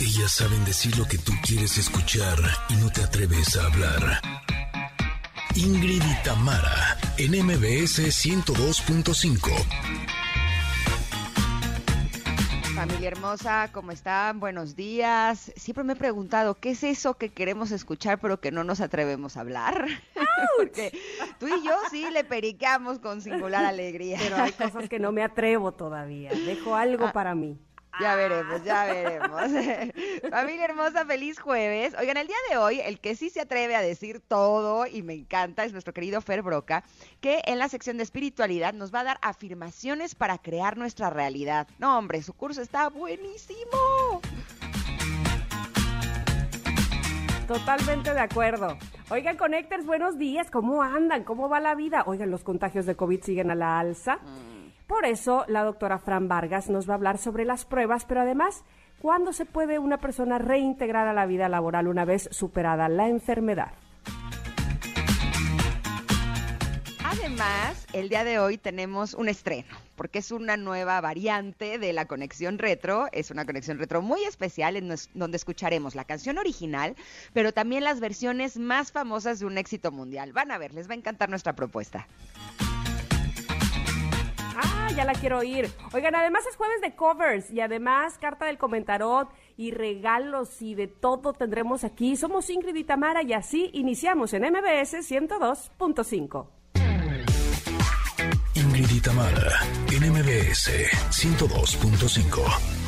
Ellas saben decir lo que tú quieres escuchar y no te atreves a hablar. Ingrid y Tamara, en MBS 102.5. Familia hermosa, ¿cómo están? Buenos días. Siempre me he preguntado, ¿qué es eso que queremos escuchar pero que no nos atrevemos a hablar? Porque tú y yo sí le pericamos con singular alegría. Pero hay cosas que no me atrevo todavía. Dejo algo Ah. para mí. Ya veremos, ya veremos. Familia hermosa, feliz jueves. Oigan, el día de hoy, el que sí se atreve a decir todo y me encanta es nuestro querido Fer Broca, que en la sección de espiritualidad nos va a dar afirmaciones para crear nuestra realidad. No, hombre, su curso está buenísimo. Totalmente de acuerdo. Oigan, Connectors, buenos días. ¿Cómo andan? ¿Cómo va la vida? Oigan, los contagios de COVID siguen a la alza. Por eso, la doctora Fran Vargas nos va a hablar sobre las pruebas, pero además, ¿cuándo se puede una persona reintegrar a la vida laboral una vez superada la enfermedad? Además, el día de hoy tenemos un estreno, porque es una nueva variante de la conexión retro. Es una conexión retro muy especial en donde escucharemos la canción original, pero también las versiones más famosas de un éxito mundial. Van a ver, les va a encantar nuestra propuesta. Ya la quiero oír. Oigan, además es jueves de covers y además carta del comentarot y regalos y de todo tendremos aquí. Somos Ingrid y Tamara y así iniciamos en MBS 102.5. Ingrid y Tamara, en MBS 102.5.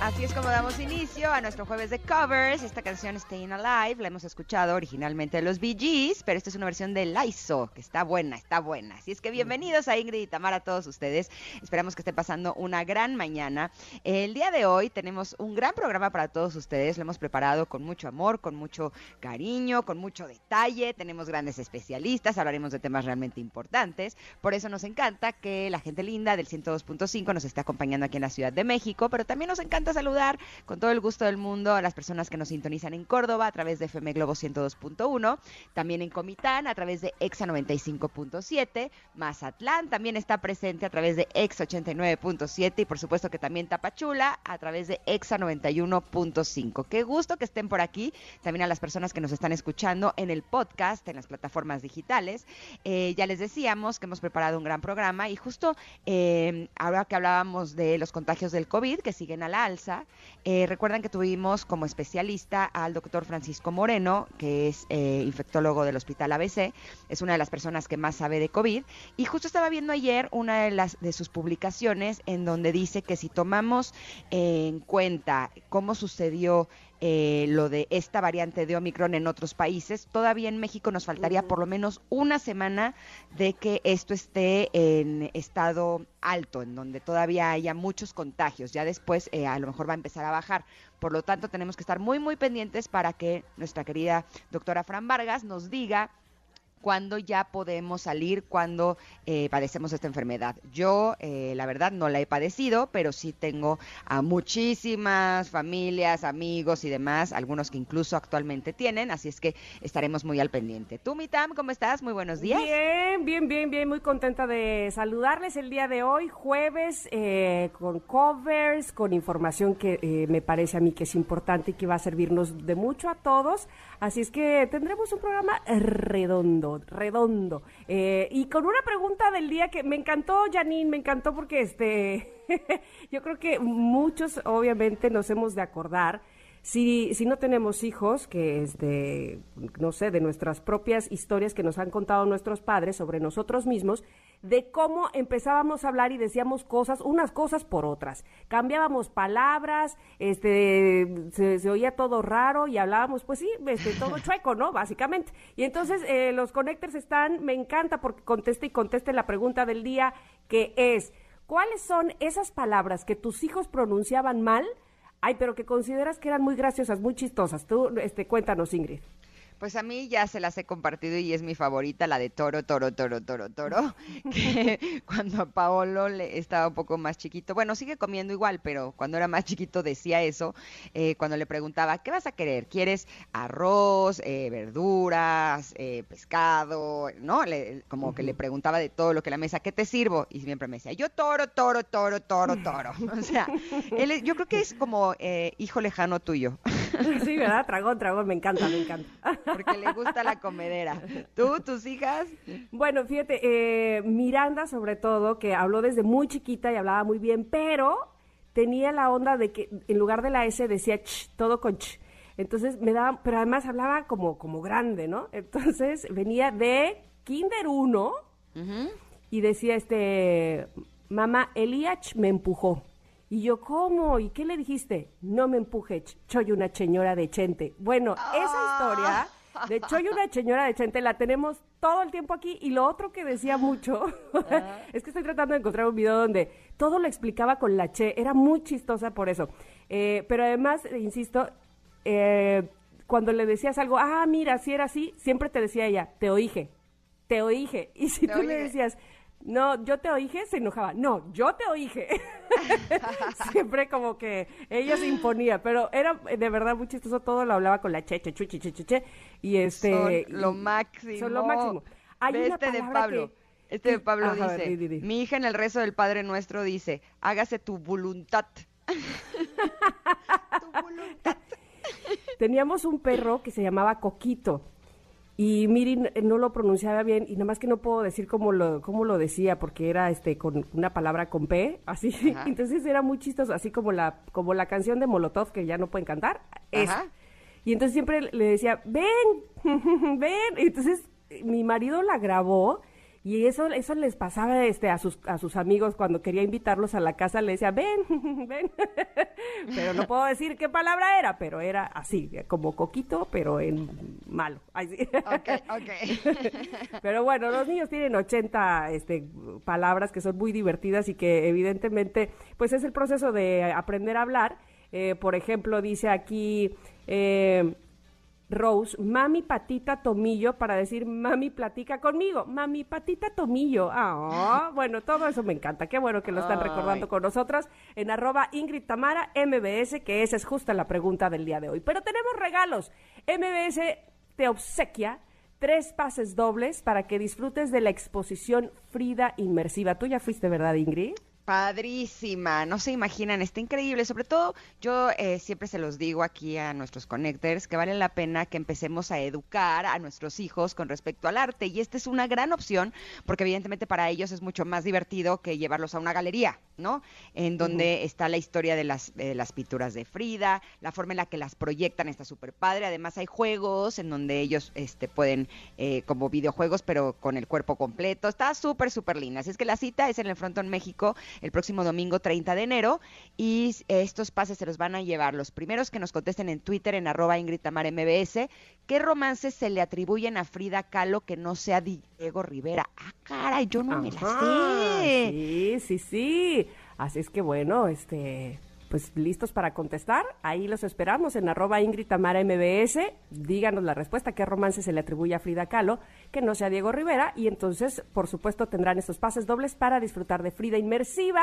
Así es como damos inicio a nuestro jueves de covers. Esta canción Staying Alive la hemos escuchado originalmente de los Bee Gees, pero esta es una versión de Laizo, que está buena, está buena. Así es que bienvenidos a Ingrid y Tamara, todos ustedes. Esperamos que estén pasando una gran mañana. El día de hoy tenemos un gran programa para todos ustedes. Lo hemos preparado con mucho amor, con mucho cariño, con mucho detalle. Tenemos grandes especialistas, hablaremos de temas realmente importantes. Por eso nos encanta que la gente linda del 102.5 nos esté acompañando aquí en la Ciudad de México, pero también nos encanta saludar con todo el gusto del mundo a las personas que nos sintonizan en Córdoba a través de FM Globo 102.1, también en Comitán a través de EXA 95.7, Mazatlán también está presente a través de EXA 89.7 y por supuesto que también Tapachula a través de EXA 91.5. Qué gusto que estén por aquí, también a las personas que nos están escuchando en el podcast, en las plataformas digitales. Eh, ya les decíamos que hemos preparado un gran programa y justo eh, ahora que hablábamos de los contagios del COVID que siguen a la alza, eh, recuerdan que tuvimos como especialista al doctor Francisco Moreno, que es eh, infectólogo del Hospital ABC, es una de las personas que más sabe de COVID y justo estaba viendo ayer una de las de sus publicaciones en donde dice que si tomamos en cuenta cómo sucedió eh, lo de esta variante de Omicron en otros países, todavía en México nos faltaría por lo menos una semana de que esto esté en estado alto, en donde todavía haya muchos contagios. Ya después eh, a lo mejor va a empezar a bajar. Por lo tanto, tenemos que estar muy, muy pendientes para que nuestra querida doctora Fran Vargas nos diga cuándo ya podemos salir cuando eh, padecemos esta enfermedad. Yo, eh, la verdad, no la he padecido, pero sí tengo a muchísimas familias, amigos y demás, algunos que incluso actualmente tienen, así es que estaremos muy al pendiente. Tú, Mitam, ¿cómo estás? Muy buenos días. Bien, bien, bien, bien, muy contenta de saludarles el día de hoy, jueves, eh, con covers, con información que eh, me parece a mí que es importante y que va a servirnos de mucho a todos. Así es que tendremos un programa redondo, redondo. Eh, y con una pregunta del día que me encantó, Janine, me encantó porque este, yo creo que muchos obviamente nos hemos de acordar si, si no tenemos hijos, que es de, no sé, de nuestras propias historias que nos han contado nuestros padres sobre nosotros mismos, de cómo empezábamos a hablar y decíamos cosas, unas cosas por otras. Cambiábamos palabras, este, se, oía todo raro y hablábamos, pues sí, este, todo chueco, ¿no? Básicamente. Y entonces eh, los connectors están, me encanta porque conteste y conteste la pregunta del día, que es, ¿cuáles son esas palabras que tus hijos pronunciaban mal? Ay, pero que consideras que eran muy graciosas, muy chistosas. Tú, este, cuéntanos, Ingrid. Pues a mí ya se las he compartido y es mi favorita, la de Toro, Toro, Toro, Toro, Toro, que cuando a Paolo le estaba un poco más chiquito, bueno, sigue comiendo igual, pero cuando era más chiquito decía eso, eh, cuando le preguntaba, ¿qué vas a querer? ¿Quieres arroz, eh, verduras, eh, pescado? ¿No? Le- como que le preguntaba de todo lo que la mesa, ¿qué te sirvo? Y siempre me decía, yo toro, toro, toro, toro, toro. O sea, él yo creo que es como eh, hijo lejano tuyo. Sí, ¿verdad? Dragón, dragón, me encanta, me encanta. Porque le gusta la comedera. ¿Tú, tus hijas? Bueno, fíjate, eh, Miranda sobre todo, que habló desde muy chiquita y hablaba muy bien, pero tenía la onda de que en lugar de la S decía ch, todo con ch. Entonces me daba, pero además hablaba como, como grande, ¿no? Entonces venía de Kinder 1 y decía este, mamá, Eliach me empujó. Y yo, ¿cómo? ¿Y qué le dijiste? No me empuje, ch- soy una señora de Chente. Bueno, esa historia de Choy una señora de Chente la tenemos todo el tiempo aquí. Y lo otro que decía mucho es que estoy tratando de encontrar un video donde todo lo explicaba con la che. Era muy chistosa por eso. Eh, pero además, insisto, eh, cuando le decías algo, ah, mira, si era así, siempre te decía ella, te oíje, te oíje. Y si Te tú le decías, no, yo te oíje, se enojaba. No, yo te oíje. Siempre como que ella se imponía, pero era de verdad muy chistoso. Todo lo hablaba con la che, che, chu, che, che, che, che, y este. Son lo máximo. Son lo máximo. Hay una este de Pablo. que- Este de Pablo Ajá, dice, di, di, di. mi hija en el rezo del Padre Nuestro dice, hágase tu voluntad. tu voluntad. Teníamos un perro que se llamaba Coquito. Y Miri n- no lo pronunciaba bien, y nada más que no puedo decir cómo lo, cómo lo decía, porque era este con una palabra con P, así. Ajá. Entonces era muy chistoso, así como la, como la canción de Molotov que ya no pueden cantar. esa. Ajá. Y entonces siempre le decía, ven, ven. Y entonces eh, mi marido la grabó y eso, eso les pasaba este, a, sus, a sus amigos cuando quería invitarlos a la casa, le decía, ven, ven. pero no puedo decir qué palabra era, pero era así, como coquito, pero en malo. Ay, sí. Ok, ok. Pero bueno, los niños tienen 80 este, palabras que son muy divertidas y que evidentemente, pues es el proceso de aprender a hablar. Eh, por ejemplo, dice aquí eh, Rose, mami patita tomillo para decir mami platica conmigo. Mami patita tomillo. Ah, bueno, todo eso me encanta. Qué bueno que lo están Ay. recordando con nosotras en arroba Ingrid Tamara MBS, que esa es justa la pregunta del día de hoy. Pero tenemos regalos. MBS te obsequia tres pases dobles para que disfrutes de la exposición Frida Inmersiva. Tú ya fuiste, ¿verdad, Ingrid? Padrísima, no se imaginan, está increíble. Sobre todo, yo eh, siempre se los digo aquí a nuestros connectors que vale la pena que empecemos a educar a nuestros hijos con respecto al arte. Y esta es una gran opción porque, evidentemente, para ellos es mucho más divertido que llevarlos a una galería, ¿no? En donde está la historia de las, de las pinturas de Frida, la forma en la que las proyectan está súper padre. Además, hay juegos en donde ellos este, pueden, eh, como videojuegos, pero con el cuerpo completo. Está súper, súper linda. Así es que la cita es en el Frontón México el próximo domingo 30 de enero y estos pases se los van a llevar los primeros que nos contesten en Twitter en arroba Ingrid MBS. ¿Qué romances se le atribuyen a Frida Kahlo que no sea Diego Rivera? Ah, caray, yo no me la Ajá, sé. Sí, sí, sí. Así es que bueno, este, pues listos para contestar. Ahí los esperamos en arroba Ingrid MBS. Díganos la respuesta, qué romance se le atribuye a Frida Kahlo, que no sea Diego Rivera. Y entonces, por supuesto, tendrán estos pases dobles para disfrutar de Frida Inmersiva.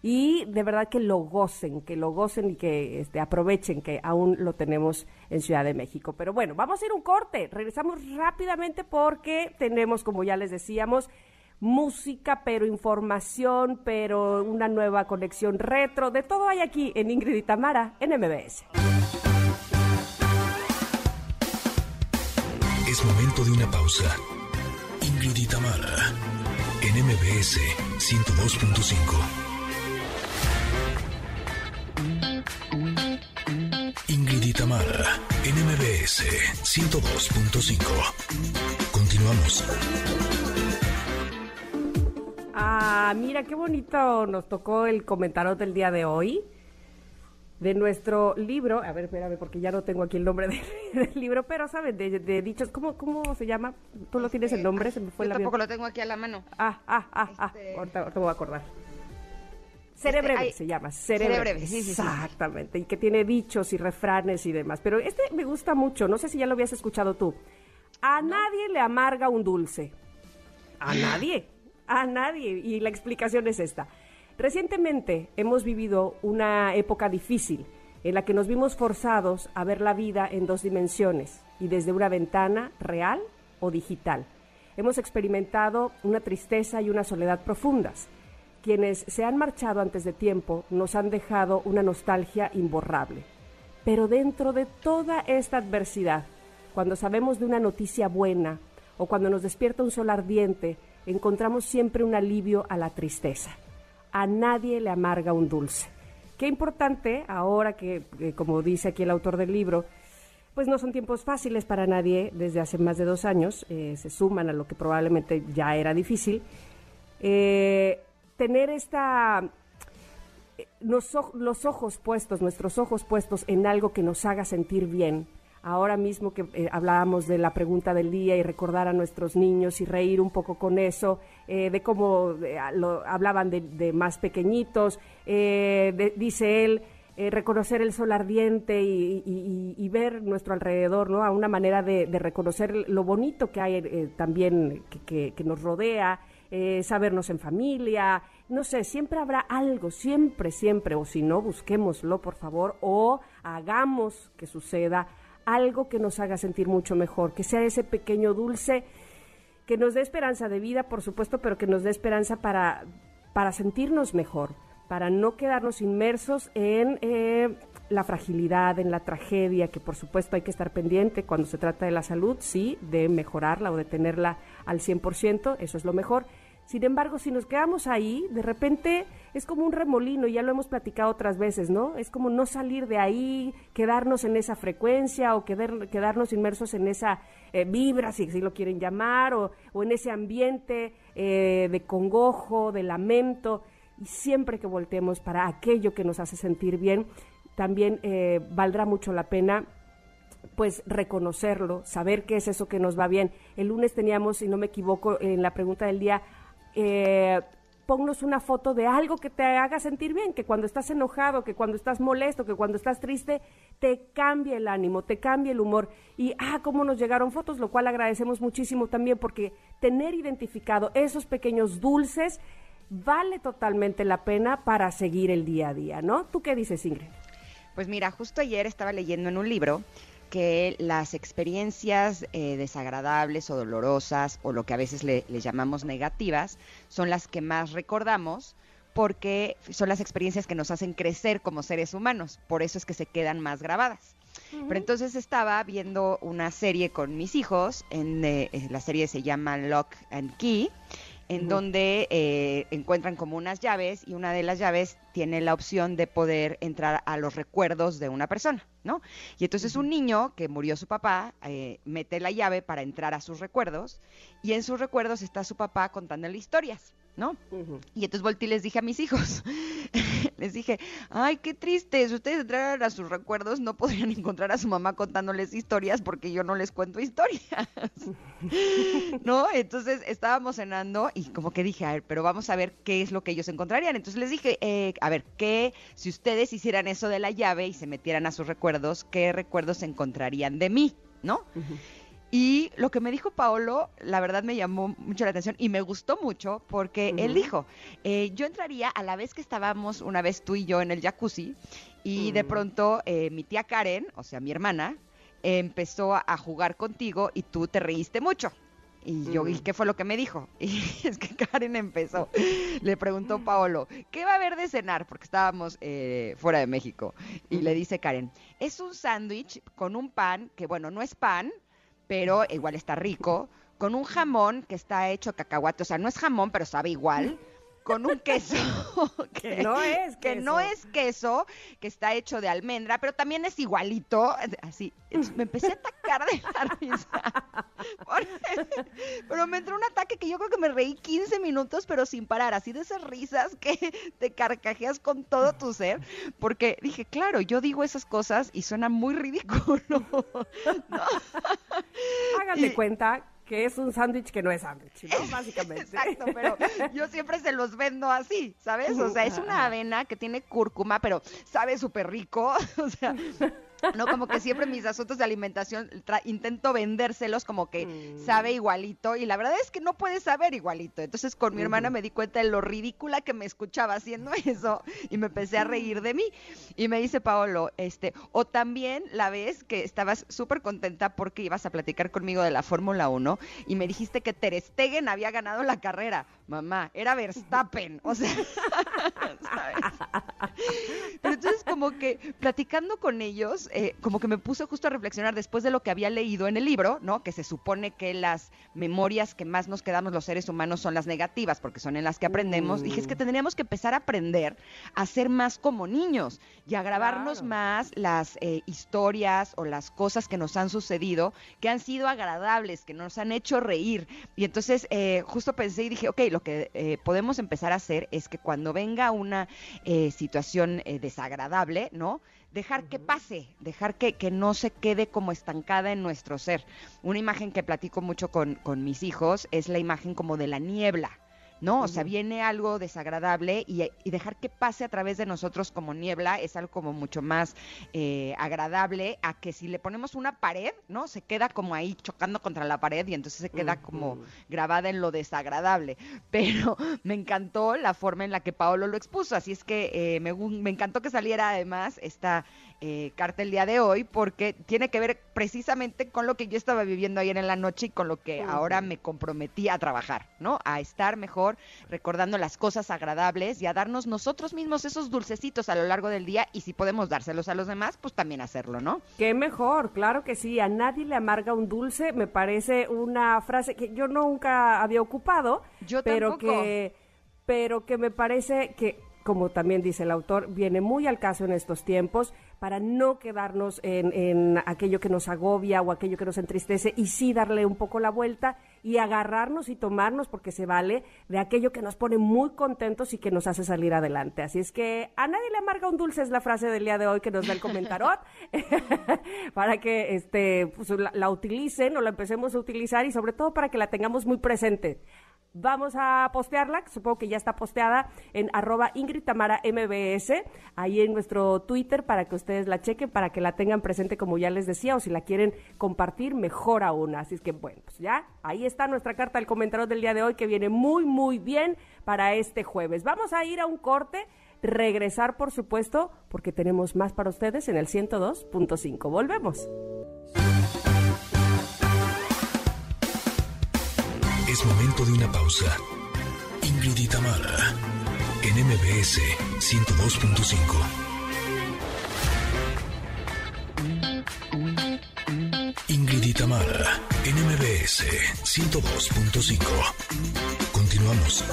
Y de verdad que lo gocen, que lo gocen y que este, aprovechen que aún lo tenemos en Ciudad de México. Pero bueno, vamos a ir un corte. Regresamos rápidamente porque tenemos, como ya les decíamos, música, pero información, pero una nueva conexión retro. De todo hay aquí en Ingrid y Tamara en MBS. Es momento de una pausa. Ingrid y Tamara, en MBS 102.5. Ingrid y Tamara, en MBS 102.5. Continuamos. Ah, mira qué bonito nos tocó el comentario del día de hoy de nuestro libro. A ver, espérame, porque ya no tengo aquí el nombre del, del libro, pero saben, de, de dichos, ¿cómo, ¿cómo se llama? ¿Tú lo tienes el nombre? Se me fue Yo el avión. tampoco lo tengo aquí a la mano. Ah, ah, ah, ah, Este- ahorita, ahorita me voy a acordar. Cerebreve se llama, cerebreve. sí, sí, Exactamente, y que tiene dichos y refranes y demás. Pero este me gusta mucho, no sé si ya lo habías escuchado tú. A nadie le amarga un dulce. A nadie, a nadie. Y la explicación es esta. Recientemente hemos vivido una época difícil en la que nos vimos forzados a ver la vida en dos dimensiones y desde una ventana real o digital. Hemos experimentado una tristeza y una soledad profundas quienes se han marchado antes de tiempo nos han dejado una nostalgia imborrable. Pero dentro de toda esta adversidad, cuando sabemos de una noticia buena o cuando nos despierta un sol ardiente, encontramos siempre un alivio a la tristeza. A nadie le amarga un dulce. Qué importante ahora que, como dice aquí el autor del libro, pues no son tiempos fáciles para nadie desde hace más de dos años, eh, se suman a lo que probablemente ya era difícil. Eh, tener esta los, ojos puestos, nuestros ojos puestos en algo que nos haga sentir bien. Ahora mismo que eh, hablábamos de la pregunta del día y recordar a nuestros niños y reír un poco con eso, eh, de cómo eh, lo, hablaban de, más pequeñitos, dice él, reconocer el sol ardiente y, ver nuestro alrededor, ¿no? A una manera de, reconocer lo bonito que hay también que, que nos rodea sabernos en familia, no sé, siempre habrá algo, siempre, siempre, o si no, busquémoslo, por favor, o hagamos que suceda algo que nos haga sentir mucho mejor, que sea ese pequeño dulce que nos dé esperanza de vida, por supuesto, pero que nos dé esperanza para, para sentirnos mejor, para no quedarnos inmersos en eh, la fragilidad, en la tragedia, que por supuesto hay que estar pendiente cuando se trata de la salud, sí, de mejorarla o de tenerla al 100%, eso es lo mejor. Sin embargo, si nos quedamos ahí, de repente es como un remolino, ya lo hemos platicado otras veces, ¿no? Es como no salir de ahí, quedarnos en esa frecuencia o quedarnos inmersos en esa eh, vibra, si lo quieren llamar, o, en ese ambiente eh, de congojo, de lamento. Y siempre que voltemos para aquello que nos hace sentir bien, también eh, valdrá mucho la pena pues reconocerlo, saber qué es eso que nos va bien. El lunes teníamos, si no me equivoco, en la pregunta del día, eh, ponnos una foto de algo que te haga sentir bien, que cuando estás enojado, que cuando estás molesto, que cuando estás triste, te cambie el ánimo, te cambie el humor. Y, ah, cómo nos llegaron fotos, lo cual agradecemos muchísimo también, porque tener identificado esos pequeños dulces vale totalmente la pena para seguir el día a día, ¿no? ¿Tú qué dices, Ingrid? Pues mira, justo ayer estaba leyendo en un libro que las experiencias eh, desagradables o dolorosas o lo que a veces le, llamamos negativas son las que más recordamos porque son las experiencias que nos hacen crecer como seres humanos, por eso es que se quedan más grabadas. Pero entonces estaba viendo una serie con mis hijos, en, eh, la serie se llama Lock and Key, en donde eh, encuentran como unas llaves y una de las llaves tiene la opción de poder entrar a los recuerdos de una persona, ¿no? Y entonces un niño que murió su papá eh, mete la llave para entrar a sus recuerdos y en sus recuerdos está su papá contándole historias. ¿No? Y entonces volteé y les dije a mis hijos, les dije, ay, qué triste, si ustedes entraran a sus recuerdos no podrían encontrar a su mamá contándoles historias porque yo no les cuento historias, ¿no? Entonces estábamos cenando y como que dije, a ver, pero vamos a ver qué es lo que ellos encontrarían. Entonces les dije, eh, a ver, ¿qué, si ustedes hicieran eso de la llave y se metieran a sus recuerdos, qué recuerdos encontrarían de mí, ¿no? Y lo que me dijo Paolo, la verdad me llamó mucho la atención y me gustó mucho porque él dijo, eh, yo entraría a la vez que estábamos una vez tú y yo en el jacuzzi y de pronto eh, mi tía Karen, o sea, mi hermana, empezó a jugar contigo y tú te reíste mucho. Y yo, ¿y qué fue lo que me dijo? Y es que Karen empezó, le preguntó Paolo, ¿qué va a haber de cenar? Porque estábamos eh, fuera de México. Y le dice Karen, es un sándwich con un pan, que bueno, no es pan, pero igual está rico, con un jamón que está hecho cacahuate, o sea, no es jamón, pero sabe igual con un queso que, no es que no es queso, que está hecho de almendra, pero también es igualito, así. me empecé a atacar de la risa. pero me entró un ataque que yo creo que me reí 15 minutos, pero sin parar, así de esas risas que te carcajeas con todo tu ser, porque dije, claro, yo digo esas cosas y suena muy ridículo. Háganme cuenta que es un sándwich que no es sándwich, ¿no? Básicamente. Exacto, pero yo siempre se los vendo así, ¿sabes? O sea, es una avena que tiene cúrcuma, pero sabe súper rico. O sea, no como que siempre mis asuntos de alimentación intento vendérselos como que mm. sabe igualito y la verdad es que no puede saber igualito. Entonces con mi hermana me di cuenta de lo ridícula que me escuchaba haciendo eso y me empecé a reír de mí. Y me dice Paolo, este, o también la vez que estabas súper contenta porque ibas a platicar conmigo de la Fórmula 1 y me dijiste que Ter Stegen había ganado la carrera. Mamá, era Verstappen, o sea, ¿sabes? Pero entonces como que platicando con ellos eh, como que me puse justo a reflexionar después de lo que había leído en el libro, ¿no? Que se supone que las memorias que más nos quedamos los seres humanos son las negativas, porque son en las que aprendemos. Dije, es que mm. tendríamos que empezar a aprender a ser más como niños y a grabarnos más las eh, historias o las cosas que nos han sucedido, que han sido agradables, que nos han hecho reír. Y entonces eh, justo pensé y dije, ok, lo que podemos empezar a hacer es que cuando venga una situación desagradable, ¿no? dejar que pase, dejar que, que, no se quede como estancada en nuestro ser. Una imagen que platico mucho con, con mis hijos es la imagen como de la niebla. ¿No? O sea, viene algo desagradable y, dejar que pase a través de nosotros como niebla es algo como mucho más eh, agradable a que si le ponemos una pared, ¿no? Se queda como ahí chocando contra la pared y entonces se queda como grabada en lo desagradable. Pero me encantó la forma en la que Paolo lo expuso, así es que eh, me, me encantó que saliera además esta eh, carta el día de hoy porque tiene que ver precisamente con lo que yo estaba viviendo ayer en la noche y con lo que ahora me comprometí a trabajar, ¿no? A estar mejor recordando las cosas agradables y a darnos nosotros mismos esos dulcecitos a lo largo del día y si podemos dárselos a los demás, pues también hacerlo, ¿no? Qué mejor, claro que sí, a nadie le amarga un dulce, me parece una frase que yo nunca había ocupado, yo pero que pero que me parece que como también dice el autor, viene muy al caso en estos tiempos para no quedarnos en, aquello que nos agobia o aquello que nos entristece y sí darle un poco la vuelta y agarrarnos y tomarnos, porque se vale, de aquello que nos pone muy contentos y que nos hace salir adelante. Así es que a nadie le amarga un dulce es la frase del día de hoy que nos da el comentarot para que este, pues, la, utilicen o la empecemos a utilizar y sobre todo para que la tengamos muy presente. Vamos a postearla, supongo que ya está posteada en arroba Ingrid MBS, ahí en nuestro Twitter para que ustedes la chequen, para que la tengan presente como ya les decía, o si la quieren compartir, mejor aún. Así es que bueno, pues ya, ahí está nuestra carta del comentario del día de hoy que viene muy, muy bien para este jueves. Vamos a ir a un corte, regresar por supuesto, porque tenemos más para ustedes en el 102.5. Volvemos. Es momento de una pausa. Ingrid en MBS 102.5. y Tamara, en MBS 102.5. Continuamos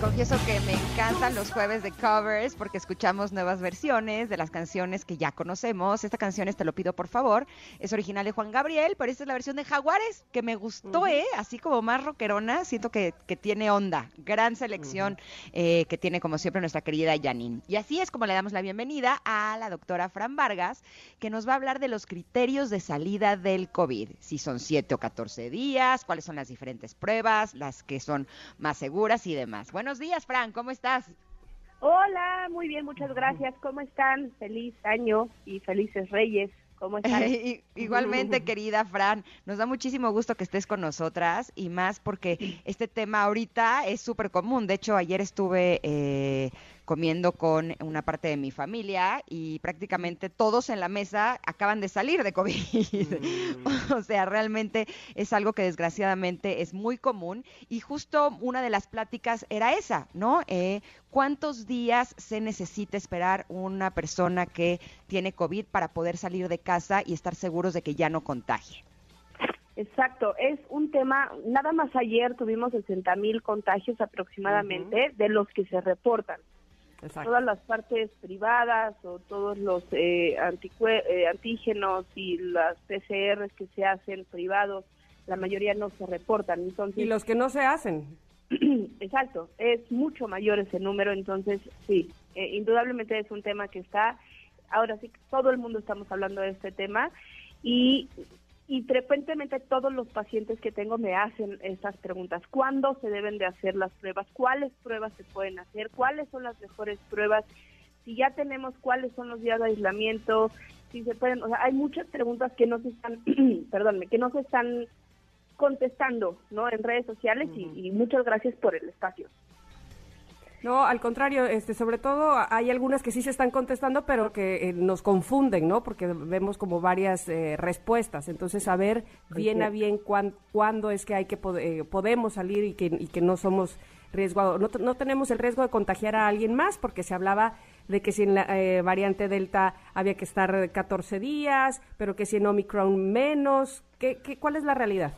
confieso que me encantan los jueves de covers porque escuchamos nuevas versiones de las canciones que ya conocemos. Esta canción es Te lo pido por favor. Es original de Juan Gabriel, pero esta es la versión de Jaguares que me gustó, ¿eh? Así como más rockerona, siento que, tiene onda. Gran selección eh, que tiene como siempre nuestra querida Janine. Y así es como le damos la bienvenida a la doctora Fran Vargas, que nos va a hablar de los criterios de salida del COVID. Si son 7 o 14 días, cuáles son las diferentes pruebas, las que son más seguras y demás. Bueno, buenos días, Fran, ¿cómo estás? Hola, muy bien, muchas gracias. ¿Cómo están? Feliz año y felices reyes. ¿Cómo están? Igualmente, querida Fran, nos da muchísimo gusto que estés con nosotras y más porque este tema ahorita es súper común. De hecho, ayer estuve eh, comiendo con una parte de mi familia y prácticamente todos en la mesa acaban de salir de COVID. Mm. o sea, realmente es algo que desgraciadamente es muy común y justo una de las pláticas era esa, ¿no? Eh, ¿Cuántos días se necesita esperar una persona que tiene COVID para poder salir de casa y estar seguros de que ya no contagie? Exacto, es un tema, nada más ayer tuvimos 60 mil contagios aproximadamente de los que se reportan. Todas las partes privadas o todos los eh, eh, antígenos y las PCRs que se hacen privados, la mayoría no se reportan. Entonces, y los que no se hacen. Exacto, es mucho mayor ese número, entonces sí, eh, indudablemente es un tema que está, ahora sí, todo el mundo estamos hablando de este tema y, y frecuentemente todos los pacientes que tengo me hacen estas preguntas. ¿Cuándo se deben de hacer las pruebas? ¿Cuáles pruebas se pueden hacer? ¿Cuáles son las mejores pruebas? Si ya tenemos cuáles son los días de aislamiento, si se pueden, o sea, hay muchas preguntas que no se están, perdónme, que no se están contestando, ¿no? En redes sociales y muchas gracias por el espacio. No, al contrario, este, sobre todo hay algunas que sí se están contestando, pero que eh, nos confunden, ¿no? Porque vemos como varias eh, respuestas. Entonces, saber bien a bien cuándo es que hay que eh, podemos salir y que, y que no somos riesgo, no, no, tenemos el riesgo de contagiar a alguien más, porque se hablaba de que si en la variante Delta había que estar 14 días, pero que si en Omicron menos. ¿Qué, qué, ¿Cuál es la realidad?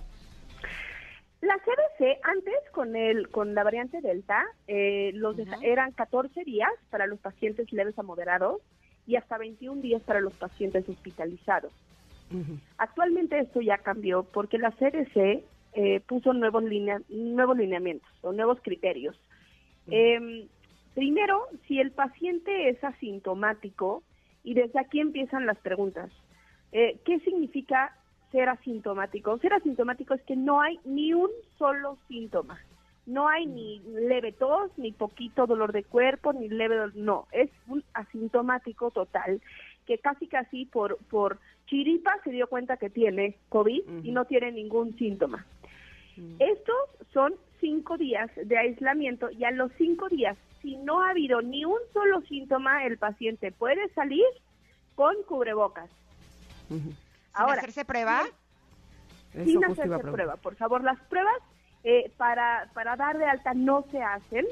La CDC antes con el con la variante Delta eh, los eran 14 días para los pacientes leves a moderados y hasta 21 días para los pacientes hospitalizados. Actualmente esto ya cambió porque la CDC eh, puso nuevos nuevos lineamientos o nuevos criterios. Em, primero, si el paciente es asintomático y desde aquí empiezan las preguntas. Eh, ¿Qué significa ser asintomático. Ser asintomático es que no hay ni un solo síntoma. No hay ni leve tos, ni poquito dolor de cuerpo, ni leve dolor, no, es un asintomático total que casi casi por por chiripa se dio cuenta que tiene COVID y no tiene ningún síntoma. Estos son cinco días de aislamiento y a los cinco días, si no ha habido ni un solo síntoma, el paciente puede salir con cubrebocas. Ahora, hacerse prueba? Sin hacerse prueba. Por favor, las pruebas eh, para, para dar de alta no se hacen.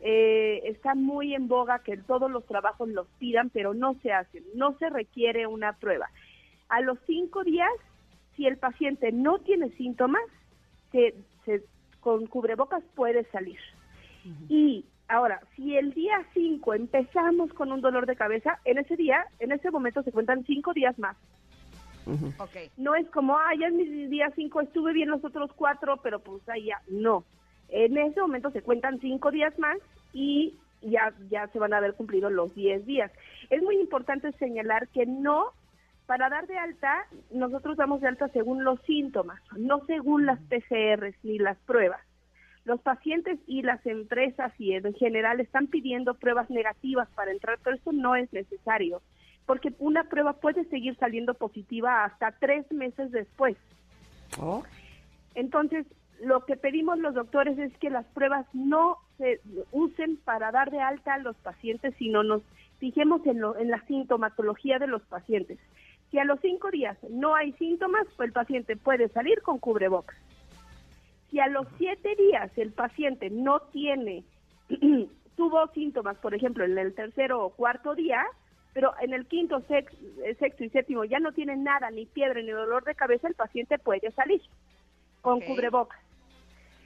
Eh, está muy en boga que todos los trabajos los pidan, pero no se hacen. No se requiere una prueba. A los cinco días, si el paciente no tiene síntomas, se, con cubrebocas puede salir. Y ahora, si el día 5 empezamos con un dolor de cabeza, en ese día, en ese momento se cuentan cinco días más. No es como, ah, ya en mi día cinco estuve bien los otros cuatro, pero pues ahí ya, no. En ese momento se cuentan cinco días más y ya, ya se van a haber cumplido los diez días. Es muy importante señalar que no, para dar de alta, nosotros damos de alta según los síntomas, no según las PCRs ni las pruebas. Los pacientes y las empresas y en general están pidiendo pruebas negativas para entrar, pero eso no es necesario porque una prueba puede seguir saliendo positiva hasta tres meses después. Oh. Entonces, lo que pedimos los doctores es que las pruebas no se usen para dar de alta a los pacientes, sino nos fijemos en, en la sintomatología de los pacientes. Si a los cinco días no hay síntomas, pues el paciente puede salir con cubrebocas. Si a los siete días el paciente no tiene, tuvo síntomas, por ejemplo, en el tercero o cuarto día, pero en el quinto, eh, sexto y séptimo ya no tiene nada, ni piedra, ni dolor de cabeza, el paciente puede salir con cubrebocas.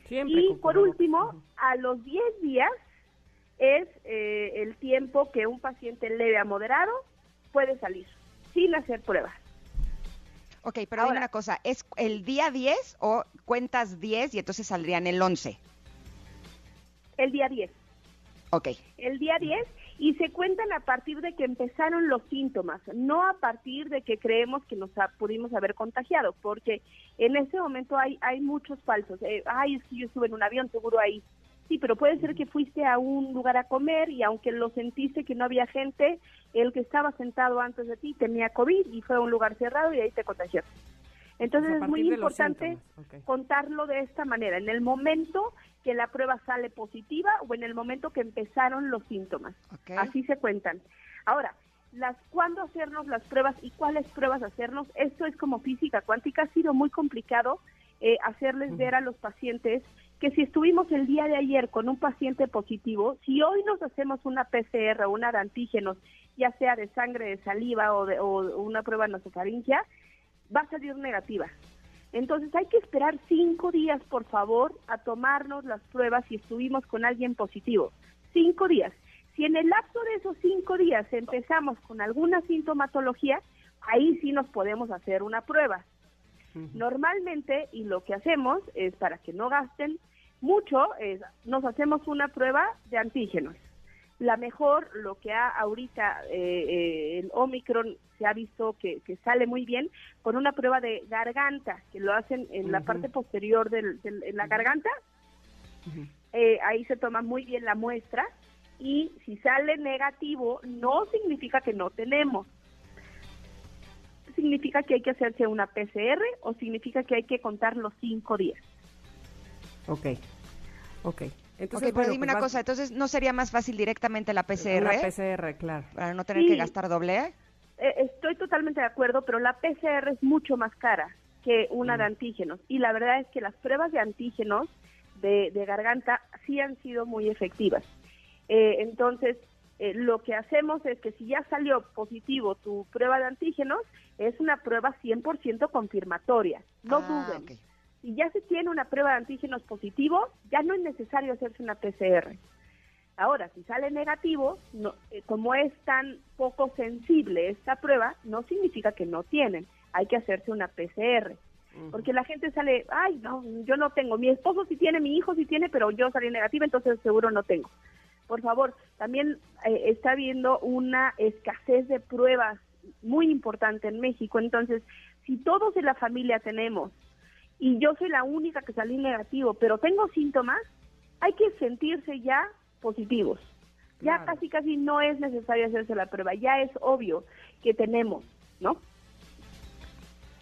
y por último, a los 10 días es eh, el tiempo que un paciente leve a moderado puede salir sin hacer pruebas. Ok, pero dime una cosa, ¿es el día 10 o cuentas 10 y entonces saldrían el 11? El día 10. Ok. El día 10 y se cuentan a partir de que empezaron los síntomas, no a partir de que creemos que nos pudimos haber contagiado, porque en ese momento hay, hay muchos falsos. Eh, ay, es que yo estuve en un avión, seguro ahí. Sí, pero puede ser que fuiste a un lugar a comer y aunque lo sentiste que no había gente, el que estaba sentado antes de ti tenía COVID y fue a un lugar cerrado y ahí te contagió. Entonces es muy importante contarlo de esta manera, en el momento que la prueba sale positiva o en el momento que empezaron los síntomas. Así se cuentan. Ahora, las cuándo hacernos las pruebas y cuáles pruebas hacernos, esto es como física cuántica, ha sido muy complicado eh, hacerles ver a los pacientes que si estuvimos el día de ayer con un paciente positivo, si hoy nos hacemos una PCR o una de antígenos, ya sea de sangre, de saliva o, de, o una prueba nasofaringia, va a salir negativa. Entonces hay que esperar cinco días, por favor, a tomarnos las pruebas si estuvimos con alguien positivo. Cinco días. Si en el lapso de esos cinco días empezamos con alguna sintomatología, ahí sí nos podemos hacer una prueba. Normalmente, y lo que hacemos es para que no gasten mucho, es, nos hacemos una prueba de antígenos. La mejor, lo que ha ahorita eh, eh, el Omicron se ha visto que, sale muy bien con una prueba de garganta, que lo hacen en la parte posterior de la garganta. Eh, ahí se toma muy bien la muestra y si sale negativo no significa que no tenemos. Significa que hay que hacerse una PCR o significa que hay que contar los cinco días. Ok, ok. Entonces, pero dime pues una cosa, entonces ¿no sería más fácil directamente la PCR? La PCR, claro. Para no tener que gastar doble. Eh, estoy totalmente de acuerdo, pero la PCR es mucho más cara que una de mm. antígenos. Y la verdad es que las pruebas de antígenos de, garganta sí han sido muy efectivas. Eh, entonces, eh, lo que hacemos es que si ya salió positivo tu prueba de antígenos, es una prueba 100% confirmatoria. No ah, duden y ya se tiene una prueba de antígenos positivo, ya no es necesario hacerse una PCR. Ahora, si sale negativo, no, eh, como es tan poco sensible esta prueba, no significa que no tienen. Hay que hacerse una PCR. Porque la gente sale, ay, no, yo no tengo. Mi esposo sí tiene, mi hijo sí tiene, pero yo salí negativa, entonces seguro no tengo. Por favor, también eh, está habiendo una escasez de pruebas muy importante en México. Entonces, si todos en la familia tenemos y yo soy la única que salí negativo, pero tengo síntomas, hay que sentirse ya positivos. Ya casi casi no es necesario hacerse la prueba, ya es obvio que tenemos, ¿no?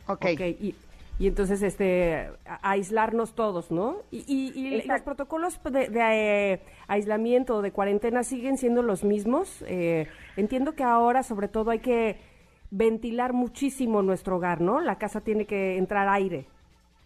Ok. okay. Y, entonces, este, aislarnos todos, ¿no? Y, y, los protocolos de, eh, aislamiento o de cuarentena siguen siendo los mismos. Eh, entiendo que ahora, sobre todo, hay que ventilar muchísimo nuestro hogar, ¿no? La casa tiene que entrar aire.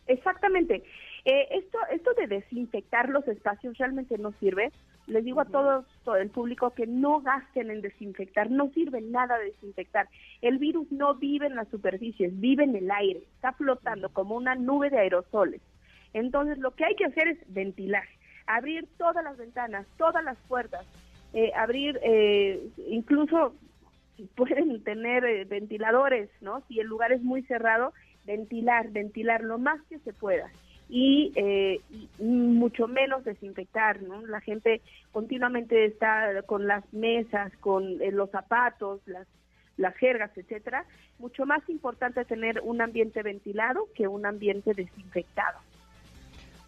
Exactamente. Eh, esto, esto de desinfectar los espacios realmente no sirve. Les digo a todos, todo el público que no gasten en desinfectar, no sirve nada desinfectar. El virus no vive en las superficies, vive en el aire, está flotando como una nube de aerosoles. Entonces lo que hay que hacer es ventilar, abrir todas las ventanas, todas las puertas, eh, abrir eh, incluso pueden tener ventiladores, ¿no? Si el lugar es muy cerrado, ventilar, ventilar lo más que se pueda y, eh, mucho menos desinfectar, ¿no? La gente continuamente está con las mesas, con eh, los zapatos, las, las jergas, etcétera. Mucho más importante tener un ambiente ventilado que un ambiente desinfectado.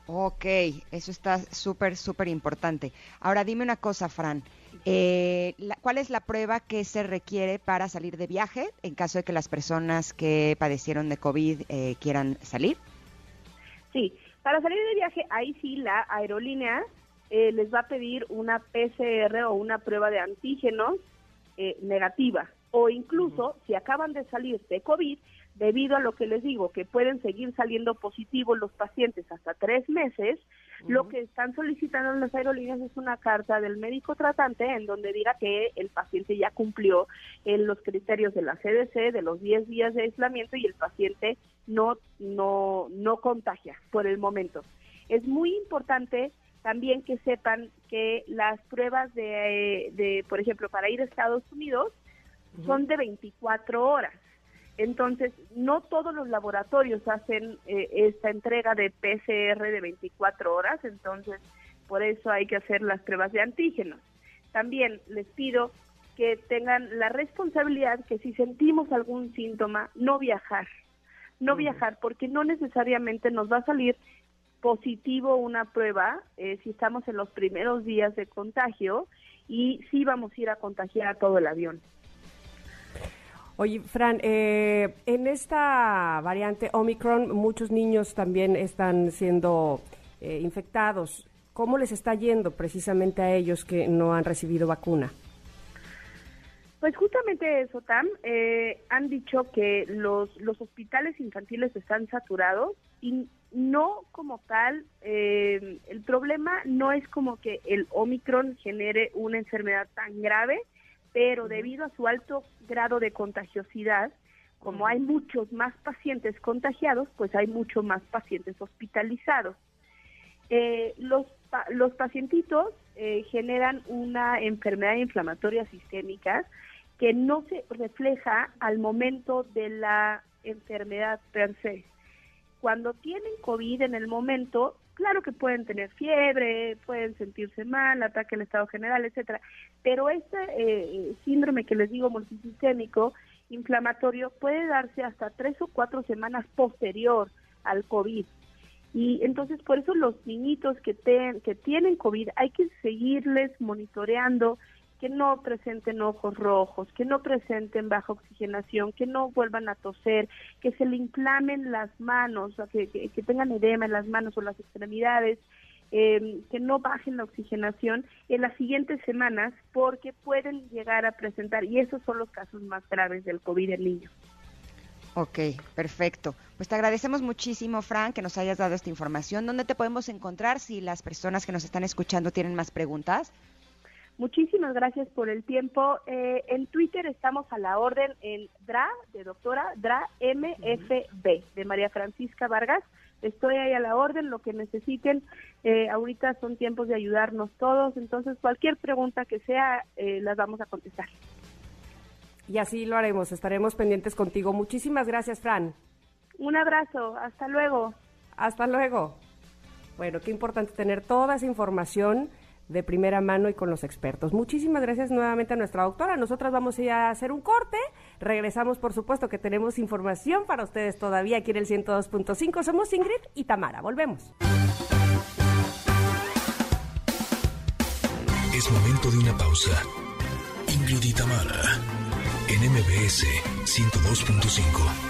Ok, eso está súper, súper importante. Ahora dime una cosa, Fran. Eh, ¿Cuál es la prueba que se requiere para salir de viaje en caso de que las personas que padecieron de COVID eh, quieran salir? Sí, para salir de viaje, ahí sí la aerolínea eh, les va a pedir una PCR o una prueba de antígenos negativa. O incluso, si acaban de salir de COVID, debido a lo que les digo, que pueden seguir saliendo positivos los pacientes hasta tres meses, lo que están solicitando las aerolíneas es una carta del médico tratante en donde diga que el paciente ya cumplió en los criterios de la CDC de los 10 días de aislamiento y el paciente no, no, no contagia por el momento. Es muy importante también que sepan que las pruebas de, de por ejemplo, para ir a Estados Unidos son de 24 horas. Entonces, no todos los laboratorios hacen eh, esta entrega de PCR de 24 horas, entonces por eso hay que hacer las pruebas de antígenos. También les pido que tengan la responsabilidad que si sentimos algún síntoma, no viajar, no viajar, porque no necesariamente nos va a salir positivo una prueba eh, si estamos en los primeros días de contagio y sí vamos a ir a contagiar a todo el avión. Oye, Fran, eh, en esta variante Omicron muchos niños también están siendo eh, infectados. ¿Cómo les está yendo precisamente a ellos que no han recibido vacuna? Pues justamente eso, Tam. Eh, han dicho que los, los hospitales infantiles están saturados y no como tal, el problema no es como que el Omicron genere una enfermedad tan grave, pero debido a su alto grado de contagiosidad, como hay muchos más pacientes contagiados, pues hay mucho más pacientes hospitalizados. Eh, los, los pacientitos eh, generan una enfermedad inflamatoria sistémica que no se refleja al momento de la enfermedad per se. Cuando tienen COVID en el momento, Claro que pueden tener fiebre, pueden sentirse mal, ataque al estado general, etcétera, pero este eh, síndrome que les digo multisistémico inflamatorio puede darse hasta tres o cuatro semanas posterior al COVID. Y entonces por eso los niñitos que, que tienen COVID hay que seguirles monitoreando que no presenten ojos rojos, que no presenten baja oxigenación, que no vuelvan a toser, que se le inflamen las manos, que, que, tengan edema en las manos o las extremidades, em, que no bajen la oxigenación en las siguientes semanas porque pueden llegar a presentar, y esos son los casos más graves del COVID en niños. Ok, perfecto. Pues te agradecemos muchísimo, Frank, que nos hayas dado esta información. ¿Dónde te podemos encontrar si las personas que nos están escuchando tienen más preguntas? Muchísimas gracias por el tiempo. Eh, en Twitter estamos a la orden en DRA, de doctora, DRA MFB, de María Francisca Vargas. Estoy ahí a la orden, lo que necesiten. Eh, ahorita son tiempos de ayudarnos todos, entonces cualquier pregunta que sea, eh, las vamos a contestar y así lo haremos, estaremos pendientes contigo. Muchísimas gracias, Fran. Un abrazo, hasta luego. Hasta luego. Bueno, qué importante tener toda esa información de primera mano y con los expertos. Muchísimas gracias nuevamente a nuestra doctora. Nosotras vamos a ir a hacer un corte. Regresamos, por supuesto, que tenemos información para ustedes todavía aquí en el 102.5. Somos Ingrid y Tamara. Volvemos. Es momento de una pausa. Ingrid y Tamara en MBS 102.5.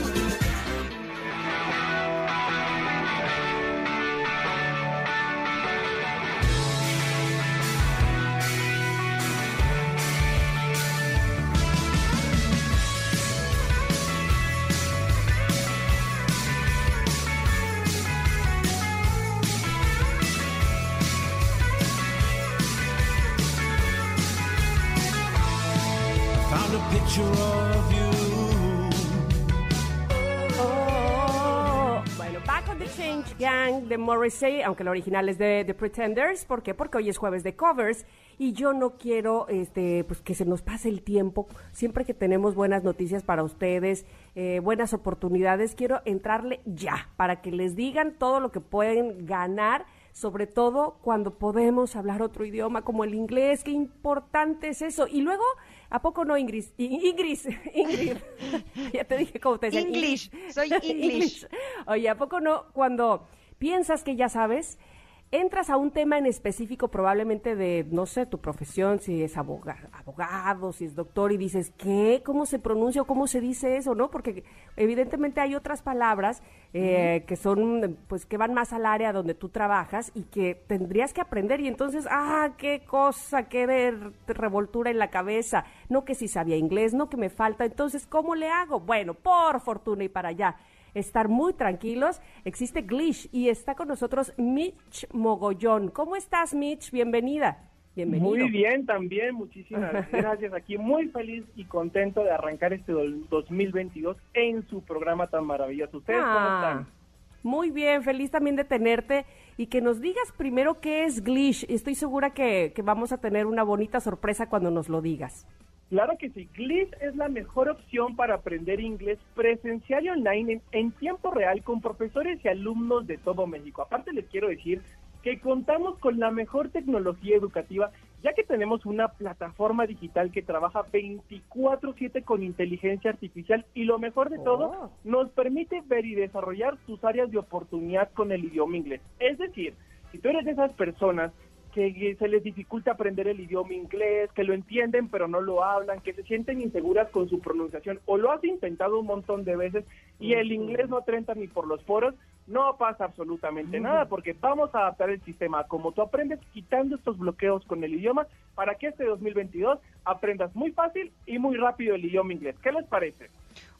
De Morrissey, aunque la original es de The Pretenders. ¿Por qué? Porque hoy es jueves de covers y yo no quiero este, pues, que se nos pase el tiempo. Siempre que tenemos buenas noticias para ustedes, eh, buenas oportunidades, quiero entrarle ya para que les digan todo lo que pueden ganar sobre todo cuando podemos hablar otro idioma como el inglés, qué importante es eso. Y luego, ¿a poco no, Ingrid? Ingrid, Ingrid, ya te dije cómo te decía. English, soy English. Oye, ¿a poco no cuando piensas que ya sabes, entras a un tema en específico probablemente de, no sé, tu profesión, si es abogado, si es doctor, y dices, ¿qué? ¿Cómo se pronuncia o cómo se dice eso? ¿No? Porque evidentemente hay otras palabras eh, que son, pues, que van más al área donde tú trabajas y que tendrías que aprender y entonces, ah, qué cosa, qué de revoltura en la cabeza, no que si sabía inglés, no que me falta, entonces, ¿cómo le hago? Bueno, por fortuna y para allá estar muy tranquilos. Existe Glish y está con nosotros Mitch Mogollón. ¿Cómo estás, Mitch? Bienvenida. Bienvenido. Muy bien, también, muchísimas gracias. Aquí muy feliz y contento de arrancar este 2022 en su programa tan maravilloso. ¿Ustedes cómo ah, están? Muy bien, feliz también de tenerte y que nos digas primero qué es Glish. Estoy segura que, que vamos a tener una bonita sorpresa cuando nos lo digas. Claro que sí, Glish es la mejor opción para aprender inglés presencial y online en, tiempo real con profesores y alumnos de todo México. Aparte les quiero decir que contamos con la mejor tecnología educativa, ya que tenemos una plataforma digital que trabaja 24/7 con inteligencia artificial y lo mejor de todo, oh. nos permite ver y desarrollar tus áreas de oportunidad con el idioma inglés. Es decir, si tú eres de esas personas que se les dificulta aprender el idioma inglés, que lo entienden pero no lo hablan, que se sienten inseguras con su pronunciación o lo has intentado un montón de veces y el inglés no te entra ni por los foros, no pasa absolutamente nada porque vamos a adaptar el sistema como tú aprendes quitando estos bloqueos con el idioma para que este 2022 aprendas muy fácil y muy rápido el idioma inglés. ¿Qué les parece?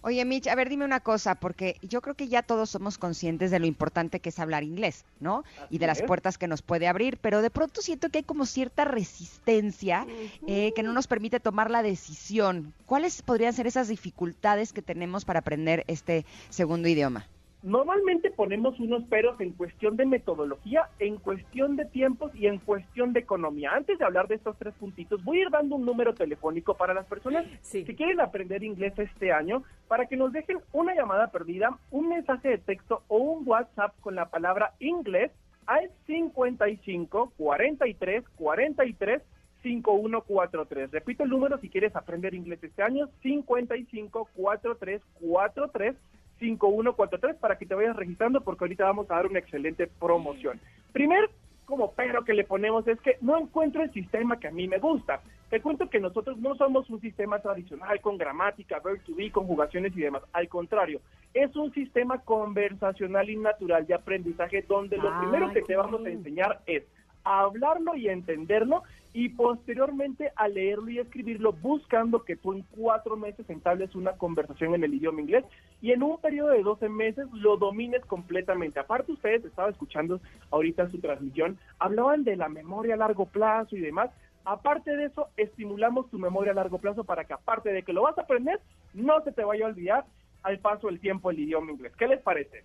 Oye, Mitch, a ver, dime una cosa, porque yo creo que ya todos somos conscientes de lo importante que es hablar inglés, ¿no? y de las puertas que nos puede abrir, pero de pronto siento que hay como cierta resistencia eh, que no nos permite tomar la decisión. ¿Cuáles podrían ser esas dificultades que tenemos para aprender este segundo idioma? Normalmente ponemos unos peros en cuestión de metodología, en cuestión de tiempos y en cuestión de economía. Antes de hablar de estos tres puntitos, voy a ir dando un número telefónico para las personas que quieren aprender inglés este año, para que nos dejen una llamada perdida, un mensaje de texto o un WhatsApp con la palabra inglés al 55 43 43 5143. Repito el número si quieres aprender inglés este año, 55 43 43 5143 para que te vayas registrando porque ahorita vamos a dar una excelente promoción. Primer como pero que le ponemos es que no encuentro el sistema que a mí me gusta. Te cuento que nosotros no somos un sistema tradicional con gramática, verb to be, conjugaciones y demás. Al contrario, es un sistema conversacional y natural de aprendizaje donde lo primero que te vamos a enseñar es a hablarlo y entenderlo y posteriormente a leerlo y escribirlo buscando que tú en cuatro meses entables una conversación en el idioma inglés y en un periodo de 12 meses lo domines completamente. Aparte ustedes, estaba escuchando ahorita su transmisión, hablaban de la memoria a largo plazo y demás. Aparte de eso, estimulamos tu memoria a largo plazo para que aparte de que lo vas a aprender, no se te vaya a olvidar al paso del tiempo el idioma inglés. ¿Qué les parece?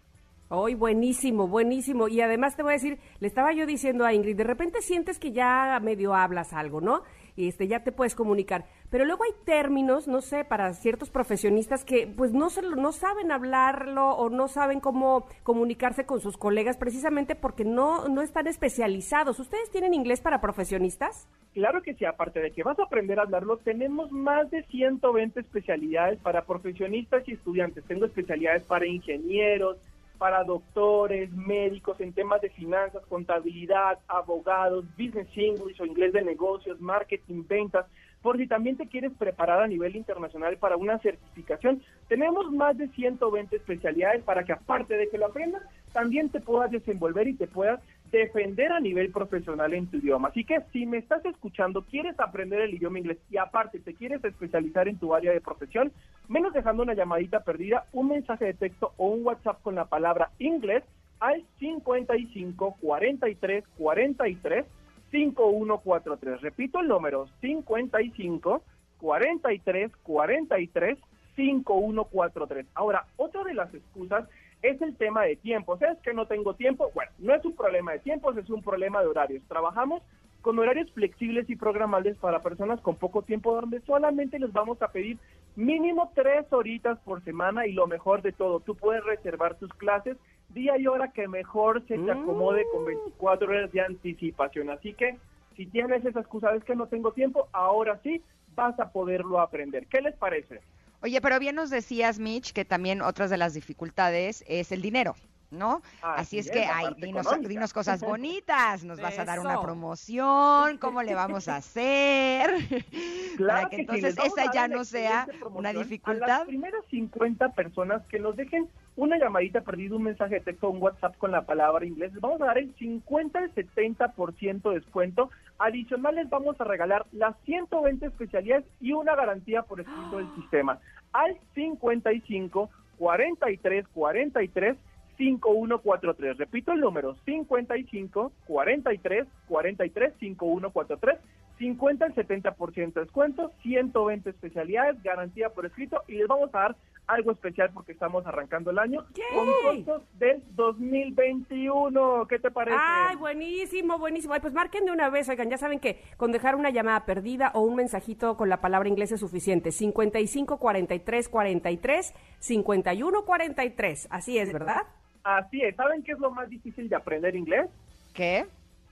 Hoy buenísimo, buenísimo. Y además te voy a decir, le estaba yo diciendo a Ingrid, de repente sientes que ya medio hablas algo, ¿no? Y este, ya te puedes comunicar. Pero luego hay términos, no sé, para ciertos profesionistas que pues no, se, no saben hablarlo o no saben cómo comunicarse con sus colegas precisamente porque no, no están especializados. ¿Ustedes tienen inglés para profesionistas? Claro que sí, aparte de que vas a aprender a hablarlo, tenemos más de 120 especialidades para profesionistas y estudiantes. Tengo especialidades para ingenieros, para doctores, médicos en temas de finanzas, contabilidad, abogados, business English o inglés de negocios, marketing, ventas. Por si también te quieres preparar a nivel internacional para una certificación, tenemos más de 120 especialidades para que aparte de que lo aprendas, también te puedas desenvolver y te puedas defender a nivel profesional en tu idioma. Así que si me estás escuchando, quieres aprender el idioma inglés y aparte te quieres especializar en tu área de profesión, menos dejando una llamadita perdida, un mensaje de texto o un WhatsApp con la palabra inglés al 55 43 43 5143. Repito el número 55 43 43 5143. Ahora, otra de las excusas es el tema de tiempo. ¿Sabes que no tengo tiempo? Bueno, no es un problema de tiempo, es un problema de horarios. Trabajamos con horarios flexibles y programables para personas con poco tiempo, donde solamente les vamos a pedir mínimo tres horitas por semana y lo mejor de todo, tú puedes reservar tus clases día y hora que mejor se te acomode con 24 mm. horas de anticipación. Así que si tienes esa excusa es que no tengo tiempo, ahora sí vas a poderlo aprender. ¿Qué les parece? Oye, pero bien nos decías, Mitch, que también otras de las dificultades es el dinero. ¿no? Así, es que, ay, dinos, cosas bonitas, nos vas a dar una promoción, ¿cómo le vamos a hacer? Para que, entonces esa ya no sea una dificultad. A las primeras 50 personas que nos dejen una llamadita perdida, un mensaje de texto, un WhatsApp con la palabra inglés, les vamos a dar el 50 al 70% de descuento. Adicionales vamos a regalar las 120 especialidades y una garantía por escrito del sistema. Al 55 43 43 5143. Repito el número, 55 43 43 5143. 50 al 70% de descuento, 120 especialidades, garantía por escrito y les vamos a dar algo especial porque estamos arrancando el año con costos del 2021. ¿Qué te parece? Ay, buenísimo, buenísimo. Ay, pues marquen de una vez, oigan, ya saben que con dejar una llamada perdida o un mensajito con la palabra inglés es suficiente. 55 43 43 51 43. Así es, ¿verdad? Así es. ¿Saben qué es lo más difícil de aprender inglés? ¿Qué?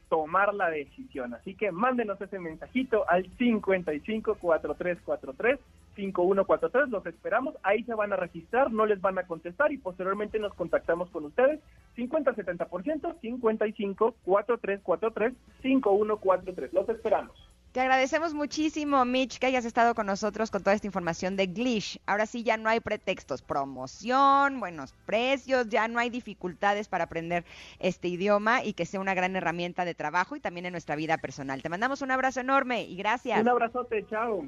Tomar la decisión. Así que mándenos ese mensajito al 55 4343 5143. Los esperamos. Ahí se van a registrar, no les van a contestar y posteriormente nos contactamos con ustedes. 50-70%, 55 4343 5143. Los esperamos. Te agradecemos muchísimo, Mitch, que hayas estado con nosotros con toda esta información de Glish. Ahora sí, ya no hay pretextos, promoción, buenos precios, ya no hay dificultades para aprender este idioma y que sea una gran herramienta de trabajo y también en nuestra vida personal. Te mandamos un abrazo enorme y gracias. Un abrazote, chao.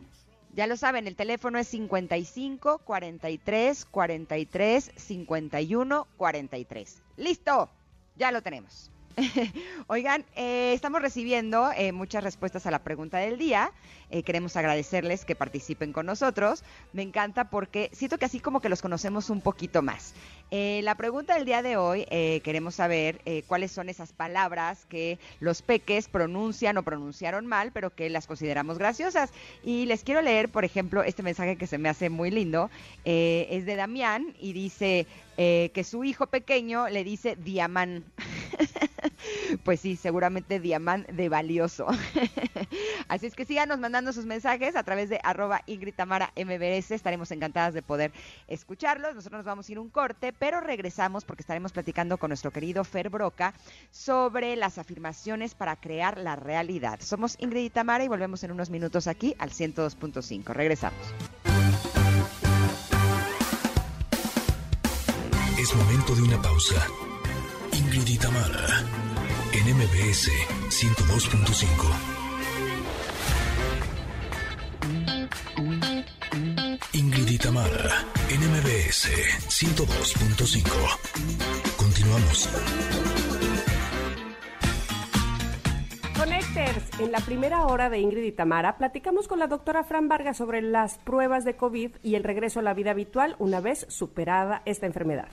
Ya lo saben, el teléfono es 55 43 43 51 43. Listo, ya lo tenemos. Oigan, eh, estamos recibiendo eh, muchas respuestas a la pregunta del día. Eh, queremos agradecerles que participen con nosotros. Me encanta porque siento que así como que los conocemos un poquito más. la pregunta del día de hoy, queremos saber cuáles son esas palabras que los peques pronuncian o pronunciaron mal, pero que las consideramos graciosas. Y les quiero leer, por ejemplo, este mensaje que se me hace muy lindo. es de Damián y dice que su hijo pequeño le dice diamán. pues sí, seguramente diamante de valioso. Así es que síganos mandando sus mensajes a través de arroba Ingrid Tamara MBS. Estaremos encantadas de poder escucharlos. Nosotros nos vamos a ir un corte, pero regresamos porque estaremos platicando con nuestro querido Fer Broca sobre las afirmaciones para crear la realidad. Somos Ingrid y Tamara y volvemos en unos minutos aquí al 102.5. Regresamos. Es momento de una pausa. Ingrid y Tamara en MBS 102.5. y Tamara en MBS 102.5. Continuamos. Connectors, en la primera hora de Ingrid y Tamara platicamos con la doctora Fran Vargas sobre las pruebas de COVID y el regreso a la vida habitual una vez superada esta enfermedad.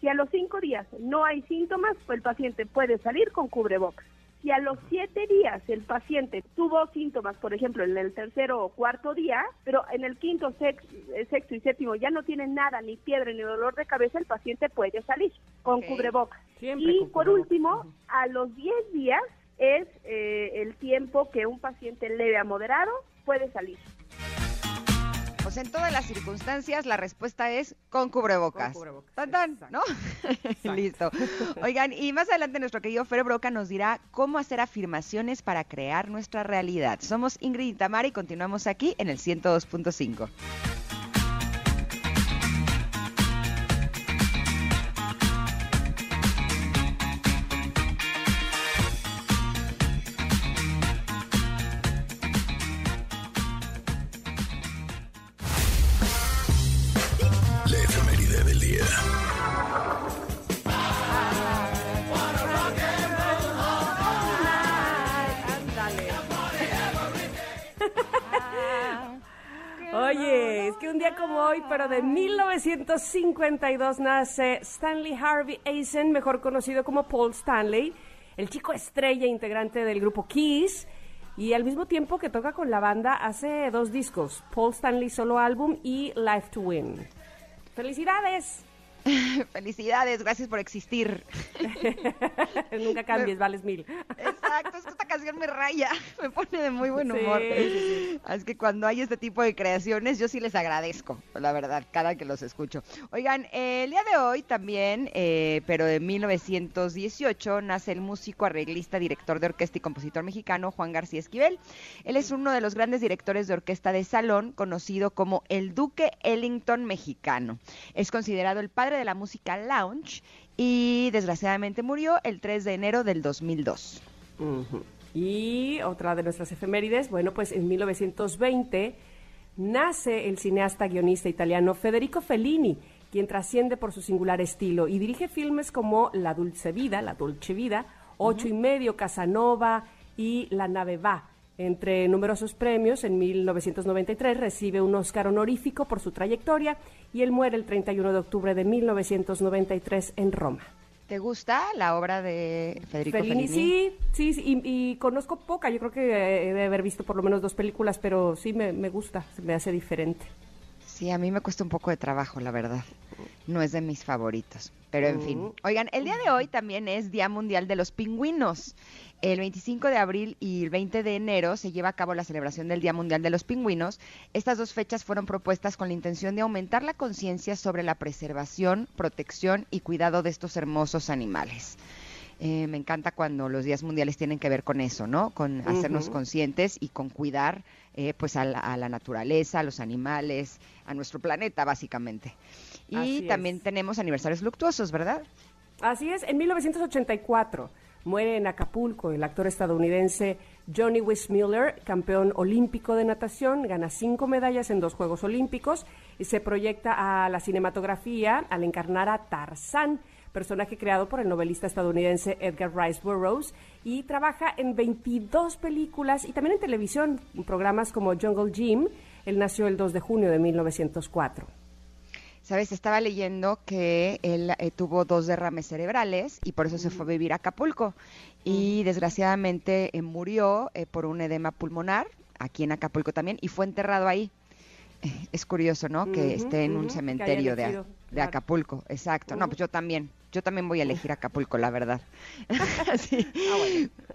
Si a los cinco días no hay síntomas, pues el paciente puede salir con cubrebocas. Si a los siete días el paciente tuvo síntomas, por ejemplo, en el tercero o cuarto día, pero en el quinto, eh, sexto y séptimo ya no tiene nada, ni fiebre, ni dolor de cabeza, el paciente puede salir con cubrebocas. y por último, a los diez días es eh, el tiempo que un paciente leve a moderado puede salir. Pues en todas las circunstancias la respuesta es con cubrebocas. Con cubrebocas. ¿no? Listo. Oigan, y más adelante nuestro querido Fer Broca nos dirá cómo hacer afirmaciones para crear nuestra realidad. Somos Ingrid y Tamara y continuamos aquí en el 102.5. pero de 1952 nace Stanley Harvey Eisen, mejor conocido como Paul Stanley, el chico estrella integrante del grupo Kiss, y al mismo tiempo que toca con la banda hace dos discos, Paul Stanley solo álbum y Life to Win. ¡Felicidades! Felicidades, gracias por existir. Nunca cambies, vales mil. Exacto, es que esta canción me raya, me pone de muy buen humor. Es que cuando hay este tipo de creaciones, yo sí les agradezco, la verdad, cada que los escucho. Oigan, el día de hoy también, eh, pero de 1918, nace el músico, arreglista, director de orquesta y compositor mexicano Juan García Esquivel. Él es uno de los grandes directores de orquesta de salón, conocido como el Duque Ellington mexicano. Es considerado el padre de la música lounge y desgraciadamente murió el 3 de enero del 2002. Y otra de nuestras efemérides, bueno, pues en 1920 nace el cineasta guionista italiano Federico Fellini, quien trasciende por su singular estilo y dirige filmes como La Dulce Vida, La Dulce Vida, Ocho y Medio, Casanova y La Nave Va. Entre numerosos premios, en 1993 recibe un Oscar honorífico por su trayectoria y él muere el 31 de octubre de 1993 en Roma. ¿Te gusta la obra de Federico Fellini? Sí, sí, y, conozco poca. Yo creo que he de haber visto por lo menos dos películas, pero sí me, me gusta, me hace diferente. Sí, a mí me cuesta un poco de trabajo, la verdad. No es de mis favoritos. Pero en fin. Oh. Oigan, el día de hoy también es Día Mundial de los Pingüinos. El 25 de abril y el 20 de enero se lleva a cabo la celebración del Día Mundial de los Pingüinos. Estas dos fechas fueron propuestas con la intención de aumentar la conciencia sobre la preservación, protección y cuidado de estos hermosos animales. Eh, me encanta cuando los días mundiales tienen que ver con eso, ¿no? Con hacernos conscientes y con cuidar eh, pues a la, naturaleza, a los animales, a nuestro planeta, básicamente. Y también tenemos aniversarios luctuosos, ¿verdad? Así es, en 1984 Muere en Acapulco el actor estadounidense Johnny Weissmuller, campeón olímpico de natación, gana cinco medallas en dos Juegos Olímpicos y se proyecta a la cinematografía al encarnar a Tarzán, personaje creado por el novelista estadounidense Edgar Rice Burroughs, y trabaja en 22 películas y también en televisión, en programas como Jungle Gym. Él nació el 2 de junio de 1904. Sabes, estaba leyendo que él eh, tuvo dos derrames cerebrales y por eso se fue a vivir a Acapulco. Y desgraciadamente eh, murió eh, por un edema pulmonar aquí en Acapulco también y fue enterrado ahí. Es curioso, ¿no? Que esté en un cementerio de, de Acapulco. Exacto. No, pues yo también. Yo también voy a elegir Acapulco, la verdad. Ah,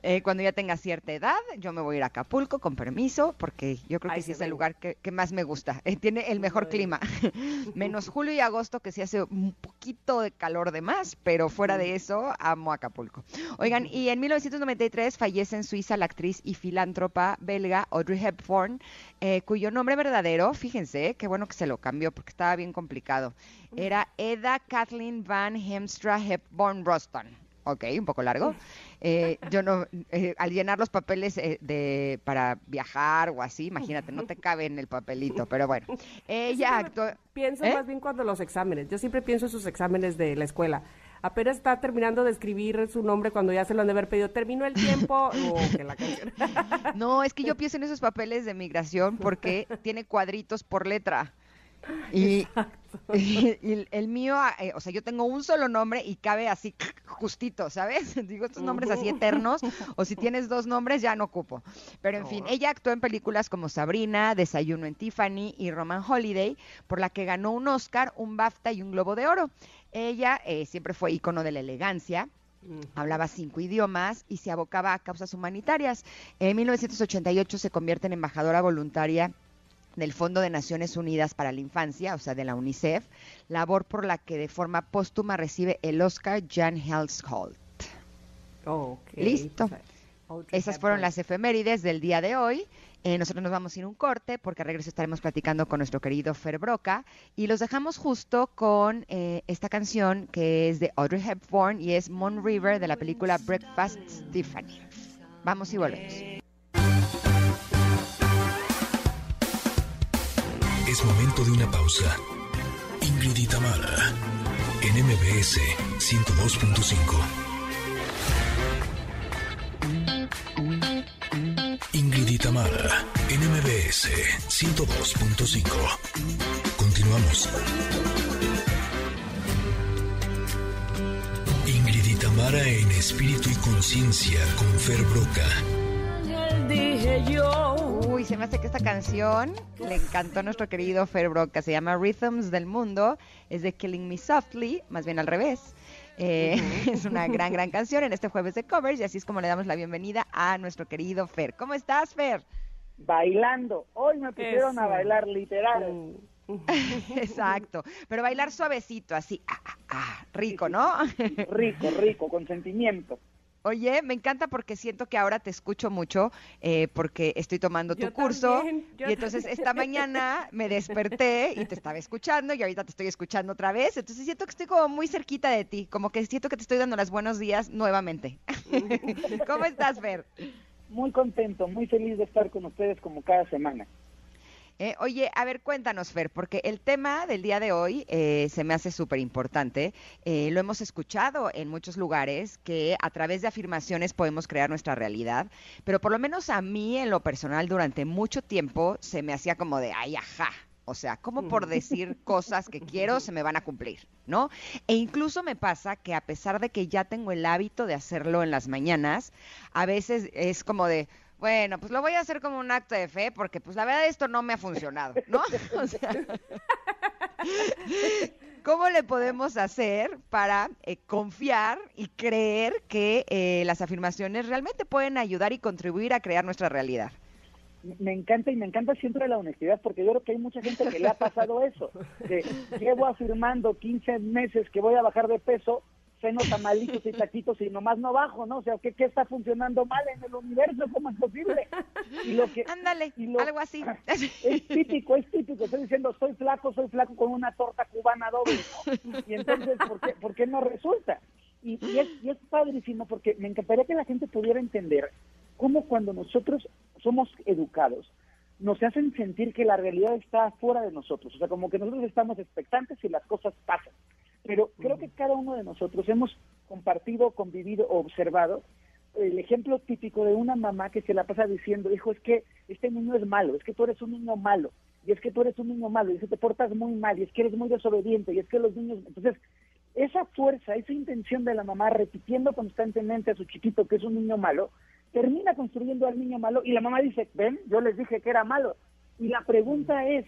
eh, cuando ya tenga cierta edad, yo me voy a ir a Acapulco con permiso, porque yo creo que sí es el lugar que, más me gusta. Eh, tiene el mejor clima. Menos julio y agosto, que sí hace un poquito de calor de más, pero fuera de eso, amo Acapulco. Oigan, y en 1993 fallece en Suiza la actriz y filántropa belga Audrey Hepburn, eh, cuyo nombre verdadero, fíjense, qué bueno que se lo cambió, porque estaba bien complicado era Eda Kathleen Van Hemstra Hepburn Roston. Ok, un poco largo. Eh, yo no, eh, al llenar los papeles eh, de para viajar o así, imagínate, no te cabe en el papelito, pero bueno. Ella actuó. Pienso más bien cuando los exámenes. Yo siempre pienso en sus exámenes de la escuela. Apenas está terminando de escribir su nombre cuando ya se lo han de haber pedido. ¿Terminó el tiempo? no, es que yo pienso en esos papeles de migración porque tiene cuadritos por letra. Y, el mío, eh, o sea, yo tengo un solo nombre y cabe así justito, ¿sabes? Digo estos nombres así eternos, o si tienes dos nombres ya no ocupo. Pero en fin, ella actuó en películas como Sabrina, Desayuno en Tiffany y Roman Holiday, por la que ganó un Oscar, un BAFTA y un Globo de Oro. Ella eh, siempre fue icono de la elegancia, Hablaba cinco idiomas y se abocaba a causas humanitarias. En 1988 se convierte en embajadora voluntaria del Fondo de Naciones Unidas para la Infancia, o sea, de la UNICEF, labor por la que de forma póstuma recibe el Oscar Jan Helsholt. Listo. Esas fueron las efemérides del día de hoy. Eh, nosotros nos vamos a ir un corte porque a regreso estaremos platicando con nuestro querido Fer Broca y los dejamos justo con eh, esta canción que es de Audrey Hepburn y es Moon River de la película Breakfast Tiffany. Vamos y volvemos. Es momento de una pausa. Ingrid en MBS 102.5. Ingrid en MBS 102.5. Continuamos. Ingrid en espíritu y conciencia con Fer Broca dije yo. Uy, se me hace que esta canción le encantó a nuestro querido Fer Broca. Se llama Rhythms del Mundo. Es de Killing Me Softly, más bien al revés. Eh, es una gran, gran canción en este jueves de covers y así es como le damos la bienvenida a nuestro querido Fer. ¿Cómo estás, Fer? Bailando. Hoy me pusieron a bailar literal. Exacto, pero bailar suavecito, así, ah, ah, ah, rico, ¿no? rico, rico, con sentimiento. Oye, me encanta porque siento que ahora te escucho mucho eh, porque estoy tomando tu curso y entonces esta mañana me desperté y te estaba escuchando y ahorita te estoy escuchando otra vez, entonces siento que estoy como muy cerquita de ti, como que siento que te estoy dando los buenos días nuevamente. ¿Cómo estás, Fer? Muy contento, muy feliz de estar con ustedes como cada semana. Eh, oye, a ver, cuéntanos, Fer, porque el tema del día de hoy eh, se me hace súper importante. Eh, lo hemos escuchado en muchos lugares que a través de afirmaciones podemos crear nuestra realidad, pero por lo menos a mí en lo personal durante mucho tiempo se me hacía como de, ay, ajá, o sea, como por decir cosas que quiero se me van a cumplir, ¿no? E incluso me pasa que a pesar de que ya tengo el hábito de hacerlo en las mañanas, a veces es como de, bueno, pues lo voy a hacer como un acto de fe porque pues la verdad esto no me ha funcionado, ¿no? O sea, ¿cómo le podemos hacer para eh, confiar y creer que eh, las afirmaciones realmente pueden ayudar y contribuir a crear nuestra realidad? me encanta y me encanta siempre la honestidad porque yo creo que hay mucha gente que le ha pasado eso. Que llevo afirmando 15 meses que voy a bajar de peso senos tamalitos y taquitos y nomás no bajo, ¿no? O sea, ¿qué, ¿qué, está funcionando mal en el universo? ¿Cómo es posible? Y lo que, Ándale, algo así. Es típico, es típico. Estoy diciendo, soy flaco, soy flaco con una torta cubana doble, ¿no? Y entonces, ¿por qué, por qué no resulta? Y, y, es, y es padrísimo porque me encantaría que la gente pudiera entender cómo cuando nosotros somos educados, nos hacen sentir que la realidad está fuera de nosotros. O sea, como que nosotros estamos expectantes y las cosas pasan pero creo que cada uno de nosotros hemos compartido, convivido, observado el ejemplo típico de una mamá que se la pasa diciendo, hijo, es que este niño es malo, es que tú eres un niño malo, y es que tú eres un niño malo, y es que te portas muy mal, y es que eres muy desobediente, y es que los niños... Entonces, esa fuerza, esa intención de la mamá repitiendo constantemente a su chiquito que es un niño malo, termina construyendo al niño malo y la mamá dice, ven, yo les dije que era malo. Y la pregunta es,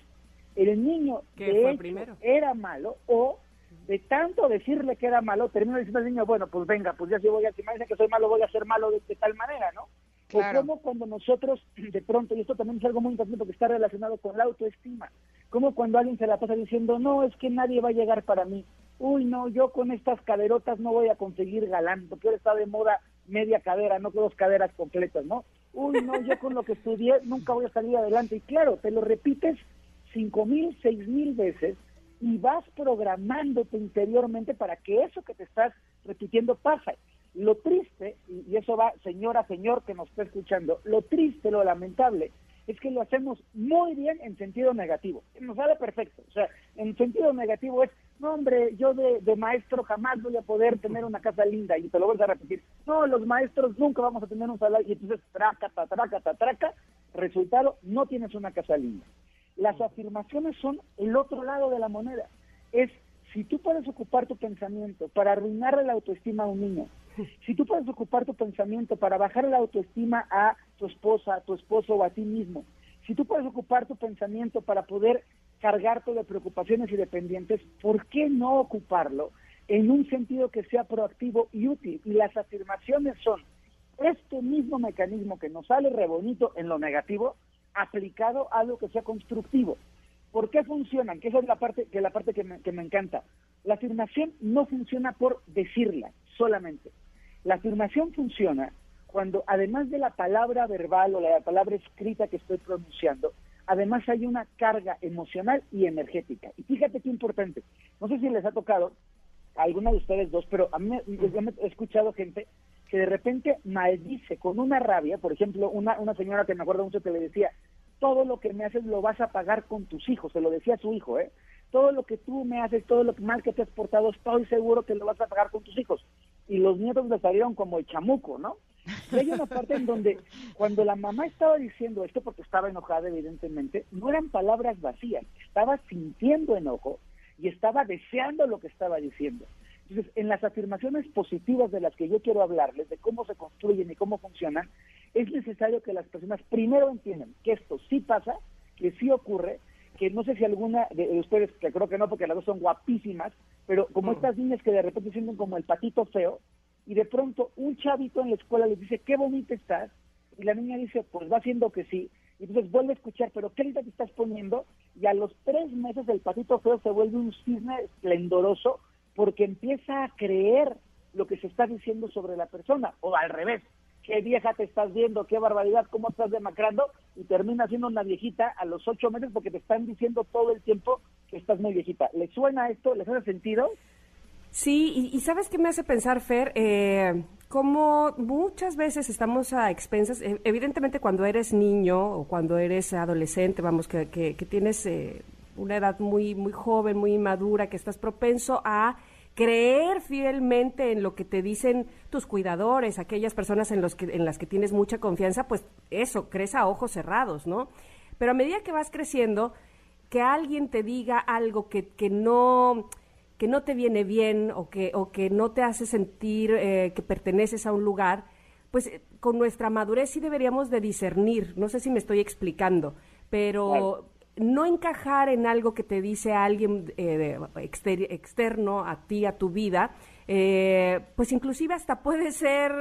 ¿el niño de hecho era malo o de tanto decirle que era malo, termina diciendo al niño, bueno, pues venga, pues ya si voy a, si me dicen que soy malo, voy a ser malo de, tal manera, ¿no? O como cuando nosotros, de pronto, y esto también es algo muy importante porque está relacionado con la autoestima, como cuando alguien se la pasa diciendo, no, es que nadie va a llegar para mí, uy, no, yo con estas caderotas no voy a conseguir galán, porque ahora está de moda media cadera, no con dos caderas completas, ¿no? Uy, no, yo con lo que estudié nunca voy a salir adelante. Y claro, te lo repites cinco mil, seis mil veces y vas programándote interiormente para que eso que te estás repitiendo pase. Lo triste, y eso va señora, señor que nos está escuchando, lo triste, lo lamentable, es que lo hacemos muy bien en sentido negativo. Nos sale perfecto. O sea, en sentido negativo es, no, hombre, yo de, maestro jamás voy a poder tener una casa linda. Y te lo voy a repetir. No, los maestros nunca vamos a tener un salario. Y entonces, traca, traca, traca, resultado, no tienes una casa linda. Las afirmaciones son el otro lado de la moneda. Es si tú puedes ocupar tu pensamiento para arruinarle la autoestima a un niño, si tú puedes ocupar tu pensamiento para bajar la autoestima a tu esposa, a tu esposo o a ti mismo, si tú puedes ocupar tu pensamiento para poder cargarte de preocupaciones y dependientes, ¿por qué no ocuparlo en un sentido que sea proactivo y útil? Y las afirmaciones son este mismo mecanismo que nos sale re bonito en lo negativo, aplicado a algo que sea constructivo. ¿Por qué funcionan? Que esa es la parte que, la parte que, me, que me encanta. La afirmación no funciona por decirla solamente. La afirmación funciona cuando además de la palabra verbal o la palabra escrita que estoy pronunciando, además hay una carga emocional y energética. Y fíjate qué importante. No sé si les ha tocado a alguna de ustedes dos, pero a mí he escuchado gente que de repente maldice con una rabia, por ejemplo, una, una señora que me acuerdo mucho que le decía, todo lo que me haces lo vas a pagar con tus hijos, se lo decía a su hijo, ¿eh? Todo lo que tú me haces, todo lo mal que te has portado, estoy seguro que lo vas a pagar con tus hijos. Y los nietos le salieron como el chamuco, ¿no? Y hay una parte en donde cuando la mamá estaba diciendo esto, porque estaba enojada evidentemente, no eran palabras vacías, estaba sintiendo enojo y estaba deseando lo que estaba diciendo. Entonces, en las afirmaciones positivas de las que yo quiero hablarles, de cómo se construyen y cómo funcionan, es necesario que las personas primero entiendan que esto sí pasa, que sí ocurre, que no sé si alguna de ustedes, que creo que no, porque las dos son guapísimas, pero como estas niñas que de repente sienten como el patito feo, y de pronto un chavito en la escuela les dice, qué bonita estás, y la niña dice, pues va haciendo que sí, y entonces vuelve a escuchar, pero qué linda te estás poniendo, y a los tres meses el patito feo se vuelve un cisne esplendoroso porque empieza a creer lo que se está diciendo sobre la persona, o al revés, qué vieja te estás viendo, qué barbaridad, cómo estás demacrando, y termina siendo una viejita a los ocho meses porque te están diciendo todo el tiempo que estás muy viejita. ¿Le suena esto? ¿Les hace sentido? Sí, y, ¿sabes qué me hace pensar, Fer? Eh, como muchas veces estamos a expensas, e, evidentemente cuando eres niño o cuando eres adolescente, vamos, que, que, tienes eh, una edad muy, muy joven, muy inmadura, que estás propenso a creer fielmente en lo que te dicen tus cuidadores, aquellas personas en, los que, en las que tienes mucha confianza, pues eso, crees a ojos cerrados, ¿no? Pero a medida que vas creciendo, que alguien te diga algo que, que no que no te viene bien o que, o que no te hace sentir eh, que perteneces a un lugar, pues eh, con nuestra madurez sí deberíamos de discernir, no sé si me estoy explicando, pero no encajar en algo que te dice alguien eh, externo a ti, a tu vida, eh, pues inclusive hasta puede ser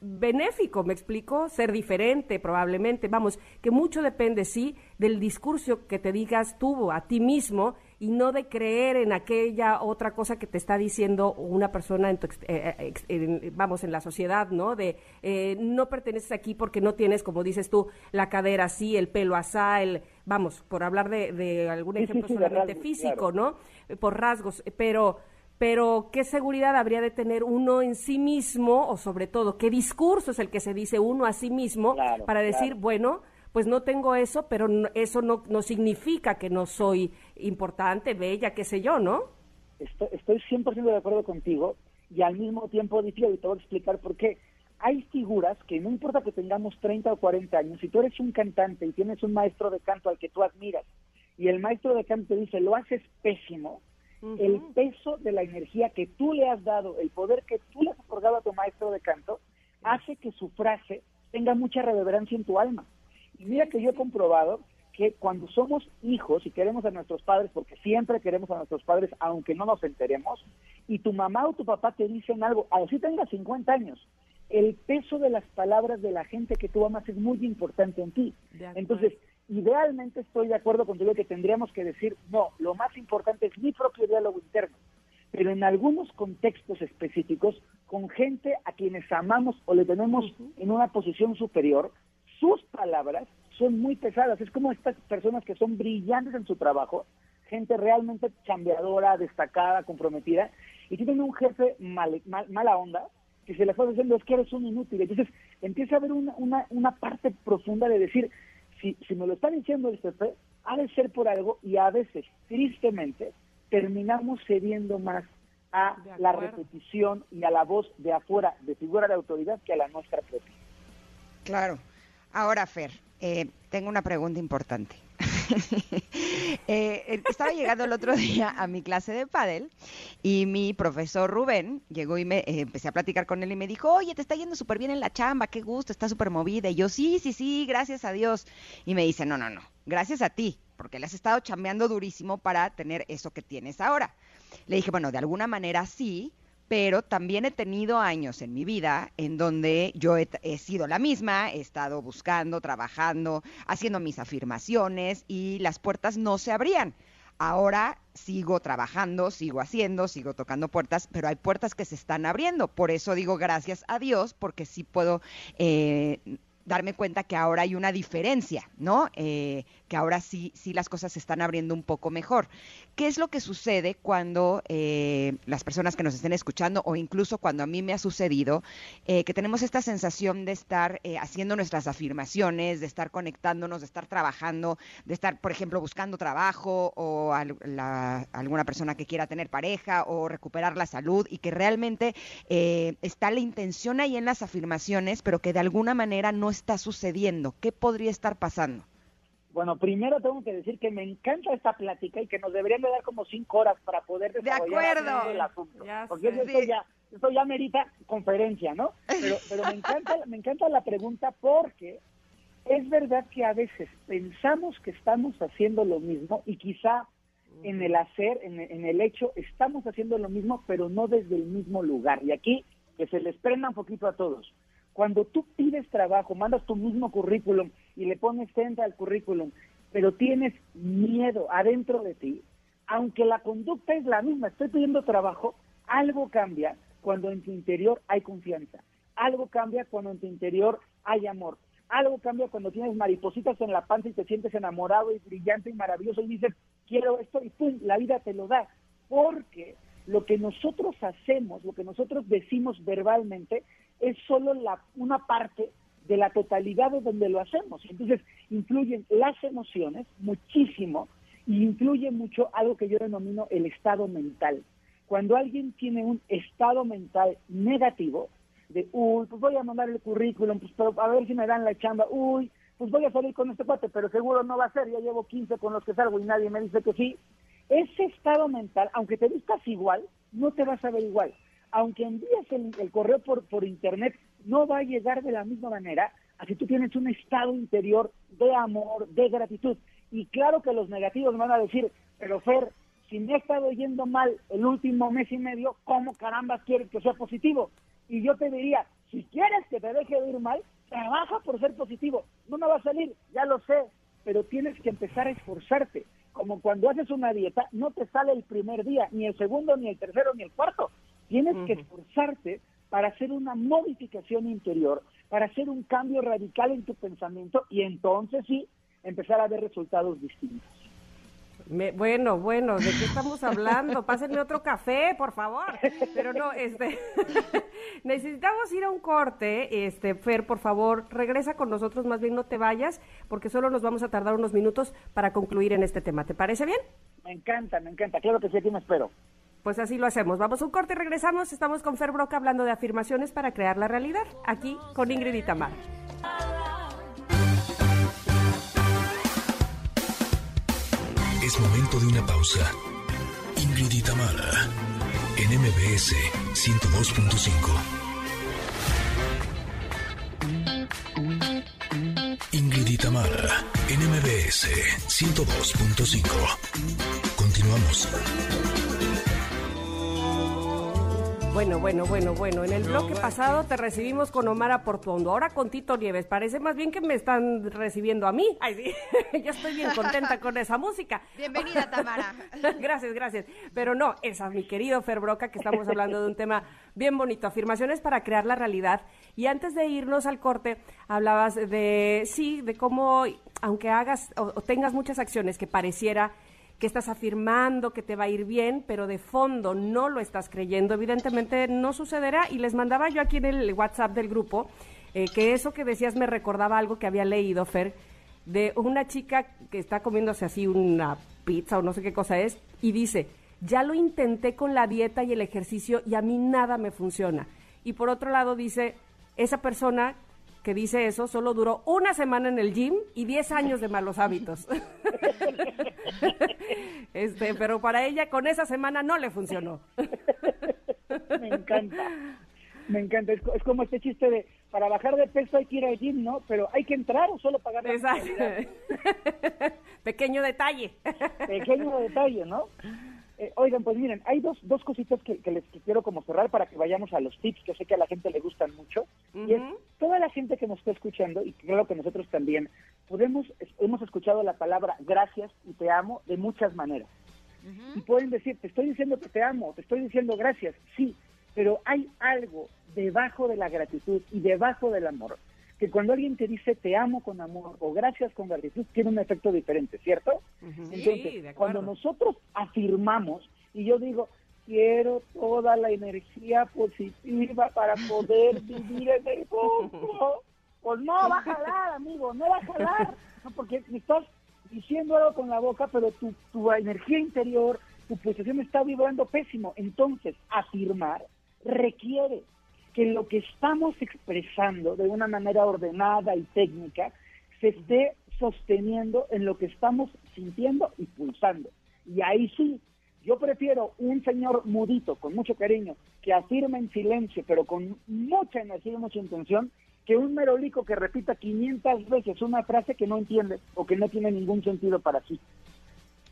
benéfico, me explico, ser diferente probablemente, vamos, que mucho depende, sí, del discurso que te digas tú a ti mismo y no de creer en aquella otra cosa que te está diciendo una persona, en eh, eh, vamos, en la sociedad, ¿no? De eh, no perteneces aquí porque no tienes, como dices tú, la cadera así, el pelo asá, el, vamos, por hablar de, algún ejemplo solamente físico, ¿no? Por rasgos, pero pero ¿qué seguridad habría de tener uno en sí mismo o sobre todo qué discurso es el que se dice uno a sí mismo para decir, bueno, pues no tengo eso, pero eso no, no significa que no soy importante, bella, qué sé yo, ¿no? estoy, estoy 100% de acuerdo contigo y al mismo tiempo difiero y te voy a explicar por qué. Hay figuras que no importa que tengamos 30 o 40 años, si tú eres un cantante y tienes un maestro de canto al que tú admiras y el maestro de canto te dice, lo haces pésimo, el peso de la energía que tú le has dado, el poder que tú le has otorgado a tu maestro de canto, hace que su frase tenga mucha reverencia en tu alma. Y mira que yo he comprobado que cuando somos hijos y queremos a nuestros padres, porque siempre queremos a nuestros padres, aunque no nos enteremos, y tu mamá o tu papá te dicen algo, así tengas 50 años, el peso de las palabras de la gente que tú amas es muy importante en ti. Entonces, idealmente estoy de acuerdo contigo que tendríamos que decir, no, lo más importante es mi propio diálogo interno. Pero en algunos contextos específicos, con gente a quienes amamos o le tenemos en una posición superior, sus palabras son muy pesadas. Es como estas personas que son brillantes en su trabajo, gente realmente cambiadora, destacada, comprometida, y tienen un jefe mala onda que se le está diciendo es que eres un inútil. Entonces empieza a haber una, una, una parte profunda de decir, si, si me lo está diciendo el jefe, ha de ser por algo y a veces, tristemente, terminamos cediendo más a la repetición y a la voz de afuera, de figura de autoridad, que a la nuestra propia. Claro. Ahora, Fer, eh, tengo una pregunta importante. Eh, estaba llegando el otro día a mi clase de pádel y mi profesor Rubén llegó y me eh, empecé a platicar con él y me dijo, oye, te está yendo súper bien en la chamba, qué gusto, está súper movida. Y yo, sí, sí, sí, gracias a Dios. Y me dice, no, no, no, gracias a ti, porque le has estado chambeando durísimo para tener eso que tienes ahora. Le dije, bueno, de alguna manera sí, pero también he tenido años en mi vida en donde yo he, sido la misma, he estado buscando, trabajando, haciendo mis afirmaciones y las puertas no se abrían. Ahora sigo trabajando, sigo haciendo, sigo tocando puertas, pero hay puertas que se están abriendo. Por eso digo gracias a Dios, porque sí puedo eh, darme cuenta que ahora hay una diferencia, ¿no? Eh, que ahora sí, sí las cosas se están abriendo un poco mejor. ¿Qué es lo que sucede cuando eh, las personas que nos estén escuchando o incluso cuando a mí me ha sucedido eh, que tenemos esta sensación de estar haciendo nuestras afirmaciones, de estar conectándonos, de estar trabajando, de estar, por ejemplo, buscando trabajo o alguna persona que quiera tener pareja o recuperar la salud y que realmente está la intención ahí en las afirmaciones, pero que de alguna manera no está sucediendo? ¿Qué podría estar pasando? Bueno, primero tengo que decir que me encanta esta plática y que nos deberían de dar como cinco horas para poder desarrollar de el asunto. porque esto, ya, esto ya merita conferencia, ¿no? Pero, pero me, encanta, me encanta la pregunta porque es verdad que a veces pensamos que estamos haciendo lo mismo y quizá en el hacer, en, en el hecho, estamos haciendo lo mismo, pero no desde el mismo lugar. Y aquí que se les prenda un poquito a todos. Cuando tú pides trabajo, mandas tu mismo currículum y le pones centra al currículum, pero tienes miedo adentro de ti, aunque la conducta es la misma, estoy pidiendo trabajo, algo cambia cuando en tu interior hay confianza, algo cambia cuando en tu interior hay amor, algo cambia cuando tienes maripositas en la panza y te sientes enamorado y brillante y maravilloso y dices, quiero esto y pum, la vida te lo da, porque lo que nosotros hacemos, lo que nosotros decimos verbalmente, es solo la, una parte de la totalidad de donde lo hacemos. Entonces, influyen las emociones muchísimo y influye mucho algo que yo denomino el estado mental. Cuando alguien tiene un estado mental negativo, de, uy, pues voy a mandar el currículum, pues a ver si me dan la chamba, uy, pues voy a salir con este cuate, pero seguro no va a ser, ya llevo 15 con los que salgo y nadie me dice que sí. Ese estado mental, aunque te vistas igual, no te vas a ver igual aunque envíes el, correo por, por internet, no va a llegar de la misma manera así tú tienes un estado interior de amor, de gratitud. Y claro que los negativos van a decir, pero Fer, si me ha estado yendo mal el último mes y medio, ¿cómo caramba quieres que sea positivo? Y yo te diría, si quieres que te deje de ir mal, trabaja por ser positivo. No me va a salir, ya lo sé, pero tienes que empezar a esforzarte. Como cuando haces una dieta, no te sale el primer día, ni el segundo, ni el tercero, ni el cuarto. Tienes que esforzarte para hacer una modificación interior, para hacer un cambio radical en tu pensamiento y entonces sí empezar a ver resultados distintos. bueno, bueno, ¿de qué estamos hablando? Pásenme otro café, por favor. Pero no, este, necesitamos ir a un corte. Este, Fer, por favor, regresa con nosotros, más bien no te vayas, porque solo nos vamos a tardar unos minutos para concluir en este tema. ¿Te parece bien? Me encanta, me encanta. Claro que sí, aquí me espero. Pues así lo hacemos. Vamos a un corte y regresamos. Estamos con Fer Broca hablando de afirmaciones para crear la realidad. Aquí con Ingrid y Tamara. Es momento de una pausa. Ingrid y Tamara en MBS 102.5. Ingrid y Tamara, NMBS 102.5. Continuamos. Bueno, bueno, bueno, bueno. En el bloque pasado te recibimos con Omar Portuondo, ahora con Tito Nieves. Parece más bien que me están recibiendo a mí. Ay, sí. Yo estoy bien contenta con esa música. Bienvenida, Tamara. gracias, gracias. Pero no, esa, mi querido Fer Broca, que estamos hablando de un tema bien bonito. Afirmaciones para crear la realidad. Y antes de irnos al corte, hablabas de, sí, de cómo, aunque hagas o tengas muchas acciones que pareciera que estás afirmando que te va a ir bien, pero de fondo no lo estás creyendo, evidentemente no sucederá. Y les mandaba yo aquí en el WhatsApp del grupo eh, que eso que decías me recordaba algo que había leído, Fer, de una chica que está comiéndose así una pizza o no sé qué cosa es, y dice, ya lo intenté con la dieta y el ejercicio y a mí nada me funciona. Y por otro lado dice, esa persona que dice eso solo duró una semana en el gym y 10 años de malos hábitos. este, pero para ella con esa semana no le funcionó. Me encanta. Me encanta. Es, como este chiste de para bajar de peso hay que ir al gym, ¿no? Pero hay que entrar o solo pagar la Exacto. Pequeño detalle. Pequeño detalle, ¿no? Eh, oigan, pues miren, hay dos, dos cositas que, les quiero como cerrar para que vayamos a los tips que sé que a la gente le gustan mucho. Y es toda la gente que nos está escuchando, y creo que nosotros también, podemos, hemos escuchado la palabra gracias y te amo de muchas maneras. Y pueden decir, te estoy diciendo que te amo, te estoy diciendo gracias, sí, pero hay algo debajo de la gratitud y debajo del amor que cuando alguien te dice te amo con amor o gracias con gratitud, tiene un efecto diferente, ¿cierto? Entonces, cuando nosotros afirmamos, y yo digo, quiero toda la energía positiva para poder vivir en el mundo, pues no va a jalar, amigo, no va a jalar, porque me estás diciendo algo con la boca, pero tu, tu energía interior, tu posición está vibrando pésimo. Entonces, afirmar requiere que lo que estamos expresando de una manera ordenada y técnica se esté sosteniendo en lo que estamos sintiendo y pulsando. Y ahí sí, yo prefiero un señor mudito, con mucho cariño, que afirme en silencio, pero con mucha energía y mucha intención, que un merolico que repita 500 veces una frase que no entiende o que no tiene ningún sentido para sí.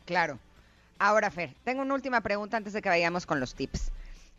Claro. Ahora, Fer, tengo una última pregunta antes de que vayamos con los tips.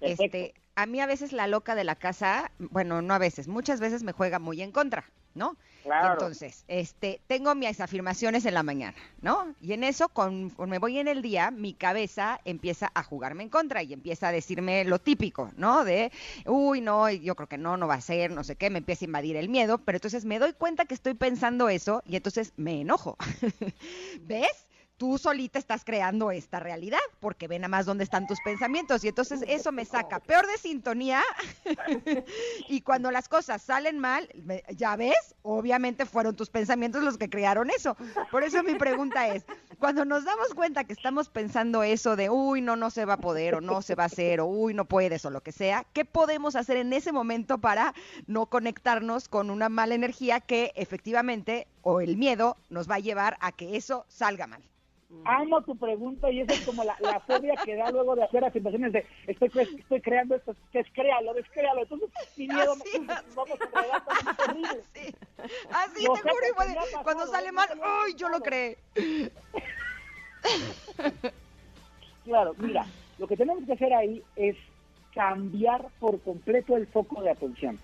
Este, a mí a veces la loca de la casa, bueno, no a veces, muchas veces me juega muy en contra, ¿no? Claro. Entonces, este, tengo mis afirmaciones en la mañana, ¿no? Y en eso, conforme voy en el día, mi cabeza empieza a jugarme en contra y empieza a decirme lo típico, ¿no? De, uy, no, yo creo que no, no va a ser, no sé qué, me empieza a invadir el miedo, pero entonces me doy cuenta que estoy pensando eso y entonces me enojo. ¿Ves? Tú solita estás creando esta realidad, porque ven a más dónde están tus pensamientos. Y entonces eso me saca peor de sintonía. y cuando las cosas salen mal, ya ves, obviamente fueron tus pensamientos los que crearon eso. Por eso mi pregunta es, cuando nos damos cuenta que estamos pensando eso de, uy, no, no se va a poder, o no se va a hacer, o uy, no puedes, o lo que sea, ¿qué podemos hacer en ese momento para no conectarnos con una mala energía que efectivamente, o el miedo, nos va a llevar a que eso salga mal? Amo tu pregunta y esa es como la, la fobia que da luego de hacer afirmaciones de estoy, estoy creando esto, descréalo, descréalo. Entonces, mi miedo así, me, así. vamos a terrible. Así, así te juro, igual, cuando sale mal, ¡ay, yo lo creé! Claro, mira, lo que tenemos que hacer ahí es cambiar por completo el foco de atención.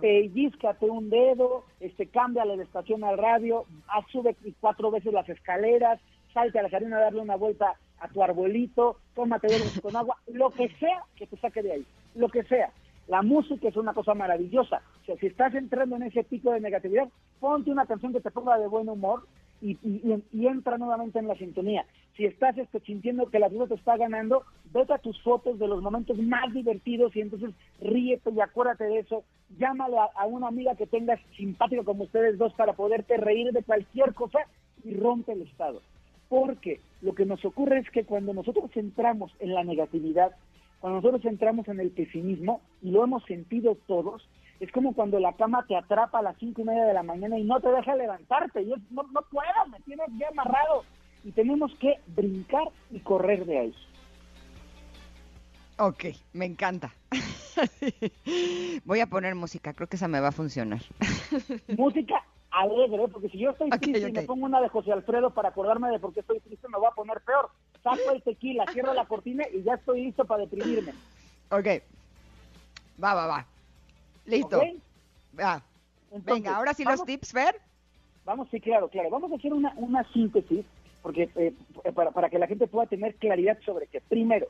Pellizcate un dedo, este, cámbiale de estación al radio, sube cuatro veces las escaleras, salte a la carina a darle una vuelta a tu arbolito, tómate dos con agua, lo que sea que te saque de ahí, lo que sea. La música es una cosa maravillosa. O sea, si estás entrando en ese pico de negatividad, ponte una canción que te ponga de buen humor y, y, entra nuevamente en la sintonía. Si estás este, sintiendo que la vida te está ganando, vete a tus fotos de los momentos más divertidos y entonces ríete y acuérdate de eso. Llámale a, a una amiga que tengas simpática como ustedes dos para poderte reír de cualquier cosa y rompe el estado. Porque lo que nos ocurre es que cuando nosotros entramos en la negatividad, cuando nosotros entramos en el pesimismo, y lo hemos sentido todos, es como cuando la cama te atrapa a las cinco y media de la mañana y no te deja levantarte. Y no, no puedo, me tienes ya amarrado. Y tenemos que brincar y correr de ahí. Ok, me encanta. Voy a poner música, creo que esa me va a funcionar. Música alegre, porque si yo estoy triste y me pongo una de José Alfredo para acordarme de por qué estoy triste, me va a poner peor. Saco el tequila, cierro la cortina y ya estoy listo para deprimirme. Ok. Va, va, va. Listo. Va. Venga, ahora sí los tips, Fer. Vamos, sí, claro, claro. Vamos a hacer una, una síntesis porque eh, para, para que la gente pueda tener claridad sobre que, primero,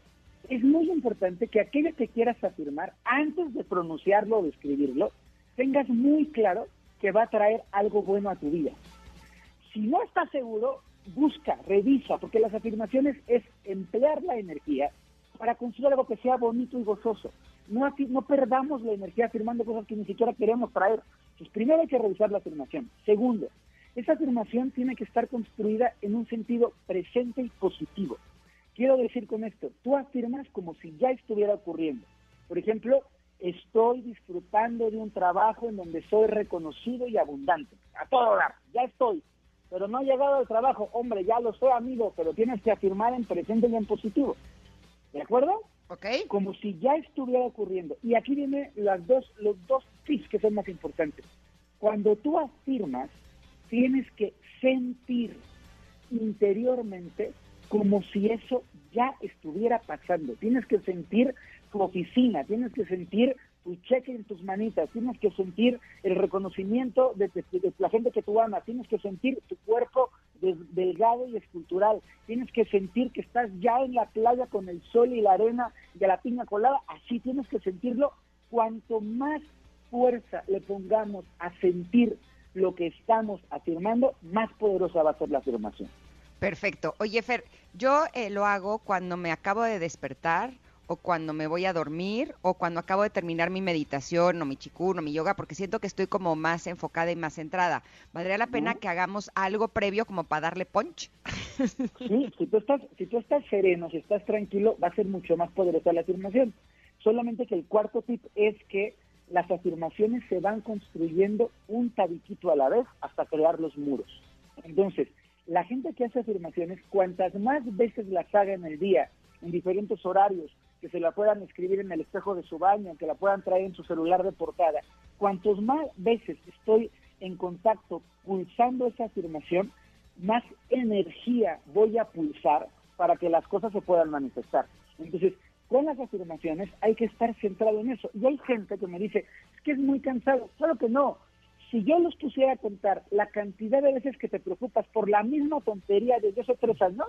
es muy importante que aquello que quieras afirmar, antes de pronunciarlo o de escribirlo, tengas muy claro que va a traer algo bueno a tu vida. Si no estás seguro, busca, revisa, porque las afirmaciones es emplear la energía para construir algo que sea bonito y gozoso. No, no perdamos la energía afirmando cosas que ni siquiera queremos traer. Entonces, primero hay que revisar la afirmación. Segundo, esa afirmación tiene que estar construida en un sentido presente y positivo. Quiero decir con esto, tú afirmas como si ya estuviera ocurriendo. Por ejemplo, estoy disfrutando de un trabajo en donde soy reconocido y abundante. A todo dar, ya estoy. Pero no ha llegado al trabajo. Hombre, ya lo sé, amigo, pero tienes que afirmar en presente y en positivo. ¿De acuerdo? Ok. Como si ya estuviera ocurriendo. Y aquí vienen las dos, los dos tips que son más importantes. Cuando tú afirmas, tienes que sentir interiormente como si eso ya estuviera pasando. Tienes que sentir tu oficina, tienes que sentir tu cheque en tus manitas, tienes que sentir el reconocimiento de, la gente que tú amas, tienes que sentir tu cuerpo delgado y escultural, tienes que sentir que estás ya en la playa con el sol y la arena de la piña colada, así tienes que sentirlo. Cuanto más fuerza le pongamos a sentir lo que estamos afirmando, más poderosa va a ser la afirmación. Perfecto. Oye, Fer, yo eh, lo hago cuando me acabo de despertar o cuando me voy a dormir o cuando acabo de terminar mi meditación o mi chikun o mi yoga porque siento que estoy como más enfocada y más centrada. ¿Valdría la pena que hagamos algo previo como para darle punch? Sí, si tú, estás, si tú estás sereno, si estás tranquilo, va a ser mucho más poderosa la afirmación. Solamente que el cuarto tip es que las afirmaciones se van construyendo un tabiquito a la vez hasta crear los muros. Entonces, la gente que hace afirmaciones, cuantas más veces las haga en el día, en diferentes horarios, que se la puedan escribir en el espejo de su baño, que la puedan traer en su celular de portada, cuantos más veces estoy en contacto pulsando esa afirmación, más energía voy a pulsar para que las cosas se puedan manifestar. Entonces, con las afirmaciones hay que estar centrado en eso. Y hay gente que me dice, es que es muy cansado. Claro que no si yo los pusiera a contar la cantidad de veces que te preocupas por la misma tontería desde hace tres años,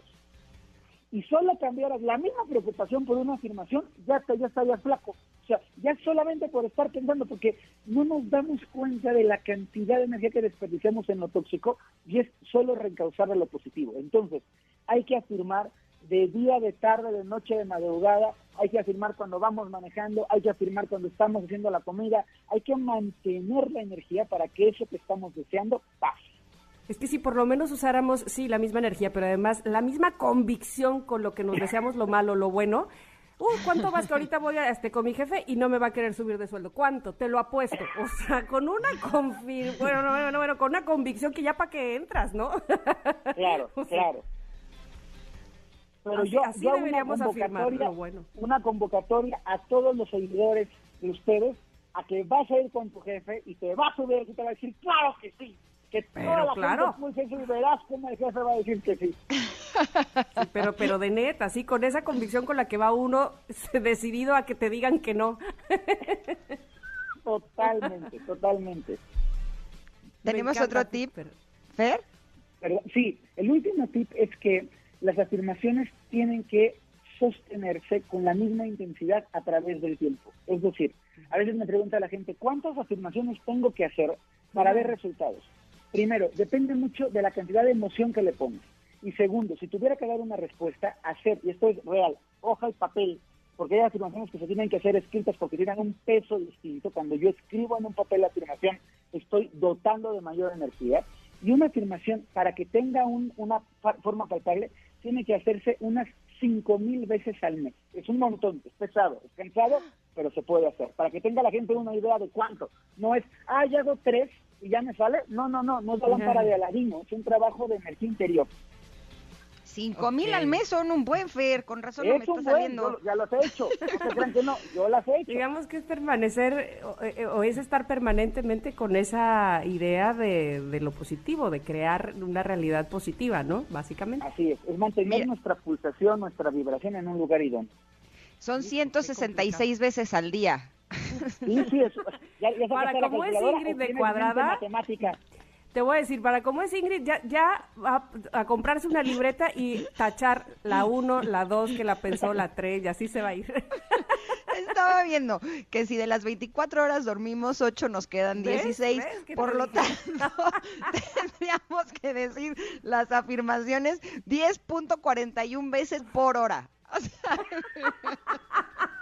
y solo cambiaras la misma preocupación por una afirmación, ya, te, ya estarías flaco. O sea, ya solamente por estar pensando, porque no nos damos cuenta de la cantidad de energía que desperdiciamos en lo tóxico y es solo reencauzar a lo positivo. Entonces, hay que afirmar de día, de tarde, de noche, de madrugada, hay que afirmar cuando vamos manejando, hay que afirmar cuando estamos haciendo la comida, hay que mantener la energía para que eso que estamos deseando pase. Es que si por lo menos usáramos, sí, la misma energía, pero además la misma convicción con lo que nos deseamos lo malo, lo bueno, uh, ¿cuánto vas que ahorita voy a este con mi jefe y no me va a querer subir de sueldo? ¿Cuánto? Te lo apuesto. O sea, con una bueno, no, bueno, con una convicción que ya para que entras, ¿no? Claro, claro. Pero yo, yo deberíamos una convocatoria, bueno. una convocatoria a todos los seguidores de ustedes a que vas a ir con tu jefe y te va a subir y te va a decir, claro que sí. Que pero, toda la claro. gente es muy y verás cómo el jefe va a decir que sí. pero, pero de neta, sí, con esa convicción con la que va uno decidido a que te digan que no. totalmente, totalmente. ¿Tenemos otro tip, Fer? sí, el último tip es que las afirmaciones tienen que sostenerse con la misma intensidad a través del tiempo. Es decir, a veces me pregunta la gente, ¿cuántas afirmaciones tengo que hacer para ver resultados? Primero, depende mucho de la cantidad de emoción que le pongas. Y segundo, si tuviera que dar una respuesta, hacer, y esto es real, hoja y papel, porque hay afirmaciones que se tienen que hacer escritas porque tienen un peso distinto. Cuando yo escribo en un papel la afirmación, estoy dotando de mayor energía. Y una afirmación, para que tenga una forma palpable, tiene que hacerse unas cinco mil veces al mes. Es un montón, es pesado, es cansado, pero se puede hacer. Para que tenga la gente una idea de cuánto. No es, ah, ya hago tres y ya me sale. No, no, no, no es la lámpara de Aladino, es un trabajo de energía interior. Cinco mil al mes son un buen fer, con razón no me está saliendo. ya los he hecho, no que no, yo las he hecho. Digamos que es permanecer eh, o, es estar permanentemente con esa idea de, de, lo positivo, de crear una realidad positiva, ¿no? Básicamente. Así es, es mantener nuestra pulsación, nuestra vibración en un lugar idóneo. Son 166 veces al día. Sí, sí, eso. Ya, ya Para como es Ingrid de cuadrada, matemática te voy a decir, para como es Ingrid, ya, ya va a comprarse una libreta y tachar la 1, la 2, que la pensó, la 3, y así se va a ir. Estaba viendo que si de las 24 horas dormimos 8, nos quedan 16. Por lo tanto, tendríamos que decir las afirmaciones 10.41 veces por hora. O sea,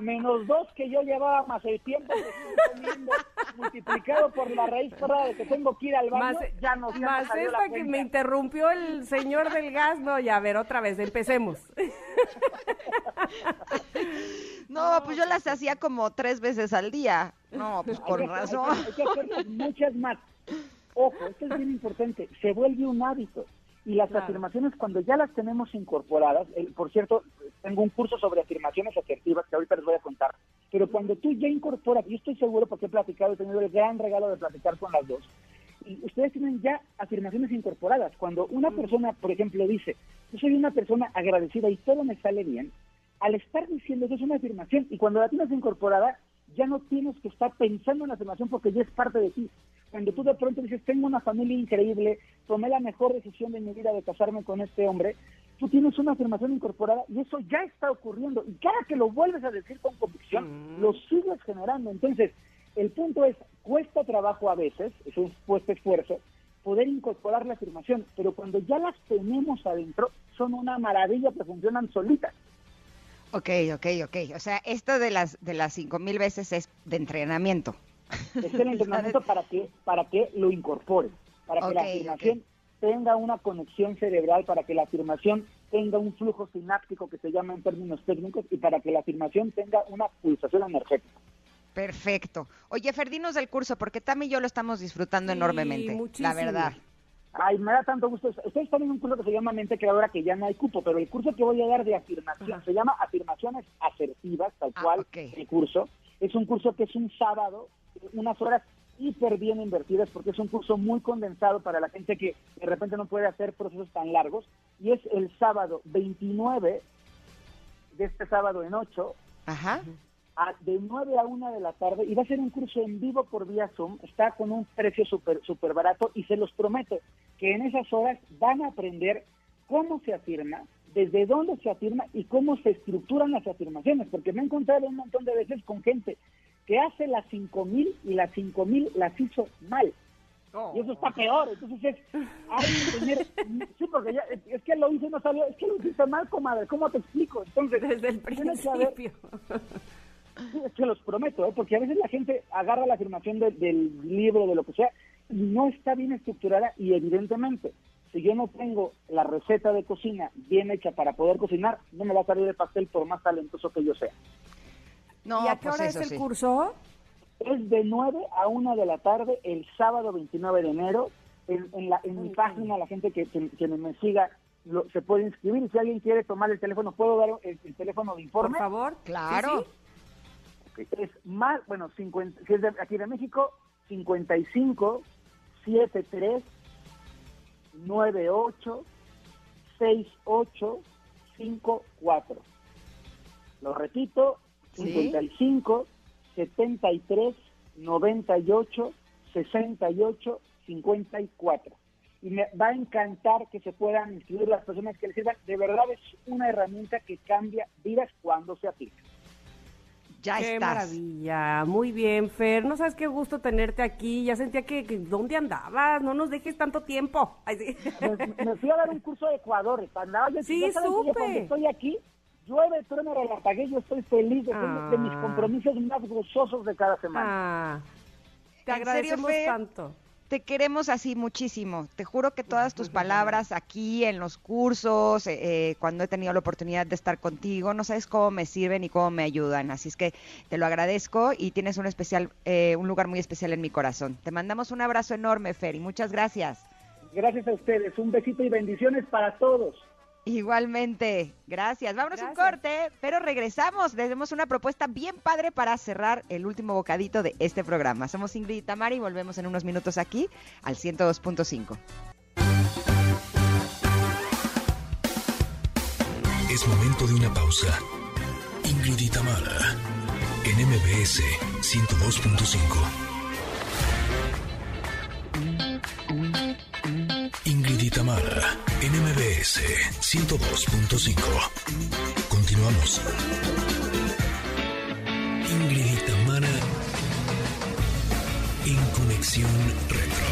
menos dos que yo llevaba más el tiempo que estoy comiendo multiplicado por la raíz cuadrada de que tengo que ir al baño, más, ya no Más esta que me interrumpió el señor del gas, no, ya a ver, otra vez, empecemos. No, pues yo las hacía como tres veces al día. No, pues con razón. Hay que, hacer muchas más. Ojo, esto es bien importante, se vuelve un hábito. Y las afirmaciones, cuando ya las tenemos incorporadas, por cierto, tengo un curso sobre afirmaciones asertivas que ahorita les voy a contar, pero cuando tú ya incorporas, yo estoy seguro porque he platicado, he tenido el gran regalo de platicar con las dos, y ustedes tienen ya afirmaciones incorporadas. Cuando una persona, por ejemplo, dice, yo soy una persona agradecida y todo me sale bien, al estar diciendo eso es una afirmación, y cuando la tienes incorporada, ya no tienes que estar pensando en la afirmación porque ya es parte de ti. Cuando tú de pronto dices, tengo una familia increíble, tomé la mejor decisión de mi vida de casarme con este hombre, tú tienes una afirmación incorporada y eso ya está ocurriendo. Y cada que lo vuelves a decir con convicción, mm. lo sigues generando. Entonces, el punto es, cuesta trabajo a veces, es un puesto esfuerzo, poder incorporar la afirmación, pero cuando ya las tenemos adentro, son una maravilla que funcionan solitas. Ok, ok, ok. O sea, esto de las de las cinco mil veces es de entrenamiento. Es el entrenamiento para que para que lo incorpore, para que la afirmación tenga una conexión cerebral, para que la afirmación tenga un flujo sináptico que se llama en términos técnicos y para que la afirmación tenga una pulsación energética. Perfecto. Oye, Ferdinos del curso, porque Tami y yo lo estamos disfrutando enormemente, la verdad. Ay, me da tanto gusto. Ustedes están en un curso que se llama Mente Creadora, que ya no hay cupo, pero el curso que voy a dar de afirmación se llama Afirmaciones Asertivas, tal ah, cual el curso. Es un curso que es un sábado, unas horas hiper bien invertidas, porque es un curso muy condensado para la gente que de repente no puede hacer procesos tan largos. Y es el sábado 29 de este sábado en 8. Ajá de 9 a 1 de la tarde y va a ser un curso en vivo por vía Zoom, está con un precio súper super barato y se los prometo que en esas horas van a aprender cómo se afirma, desde dónde se afirma y cómo se estructuran las afirmaciones, porque me he encontrado un montón de veces con gente que hace las 5000 y las 5000 las hizo mal. Y eso está peor, entonces es, hay que tener, sí, porque ya, es que lo hice no salió, es que lo hice mal, comadre, ¿cómo te explico? Entonces, desde el principio. Es que los prometo, ¿eh? porque a veces la gente agarra la afirmación del libro, de lo que sea, y no está bien estructurada y evidentemente, si yo no tengo la receta de cocina bien hecha para poder cocinar, no me va a salir el pastel por más talentoso que yo sea. No, ¿Y a qué pues hora es el curso? Es de 9 a 1 de la tarde el sábado 29 de enero. En, la, en mi página, la gente que, que, me siga se puede inscribir. Si alguien quiere tomar el teléfono, ¿puedo dar el, teléfono de informe? Por favor, claro es más, bueno, 50, si es de aquí de México, 55 73 98 68 54. Lo repito, 55 73 98 68 54. Y me va a encantar que se puedan inscribir las personas que les sirvan. De verdad es una herramienta que cambia vidas cuando se aplica. Ya qué maravilla, muy bien, Fer. No sabes qué gusto tenerte aquí. Ya sentía que, ¿dónde andabas? No nos dejes tanto tiempo. me, fui a dar un curso de Ecuador. Andaba yo, sí, supe. cuando estoy aquí, llueve, trueno, relampagué, yo estoy feliz de, de, mis ah. compromisos más gozosos de cada semana. Ah, te agradecemos tanto. Te queremos así muchísimo. Te juro que todas tus palabras aquí en los cursos, eh, eh, cuando he tenido la oportunidad de estar contigo, no sabes cómo me sirven y cómo me ayudan. Así es que te lo agradezco y tienes un especial, eh, un lugar muy especial en mi corazón. Te mandamos un abrazo enorme, Fer, y muchas gracias. Gracias a ustedes. Un besito y bendiciones para todos. Igualmente, gracias. Vámonos un corte, pero regresamos. Tenemos una propuesta bien padre para cerrar el último bocadito de este programa. Somos Ingrid y Tamara y volvemos en unos minutos aquí al 102.5. Es momento de una pausa. Ingrid y Tamara en MBS 102.5. Itamara, NMBS 102.5. Continuamos. Ingrid Itamara en Conexión Retro.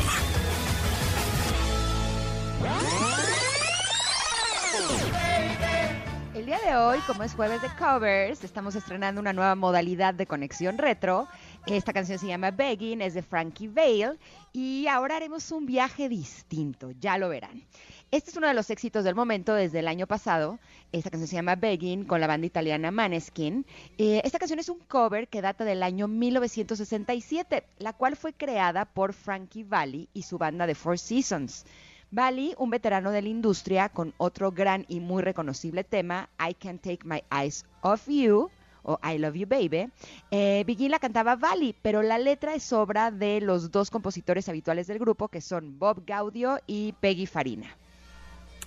El día de hoy, como es jueves de covers, estamos estrenando una nueva modalidad de conexión retro esta canción se llama Begging, es de Frankie Vale y ahora haremos un viaje distinto, ya lo verán. Este es uno de los éxitos del momento desde el año pasado. Esta canción se llama Begging con la banda italiana Maneskin. Eh, esta canción es un cover que data del año 1967, la cual fue creada por Frankie Valli y su banda de Four Seasons. Valli, un veterano de la industria con otro gran y muy reconocible tema, I Can't Take My Eyes Off You, o I Love You Baby, eh, la cantaba Vali, pero la letra es obra de los dos compositores habituales del grupo, que son Bob Gaudio y Peggy Farina.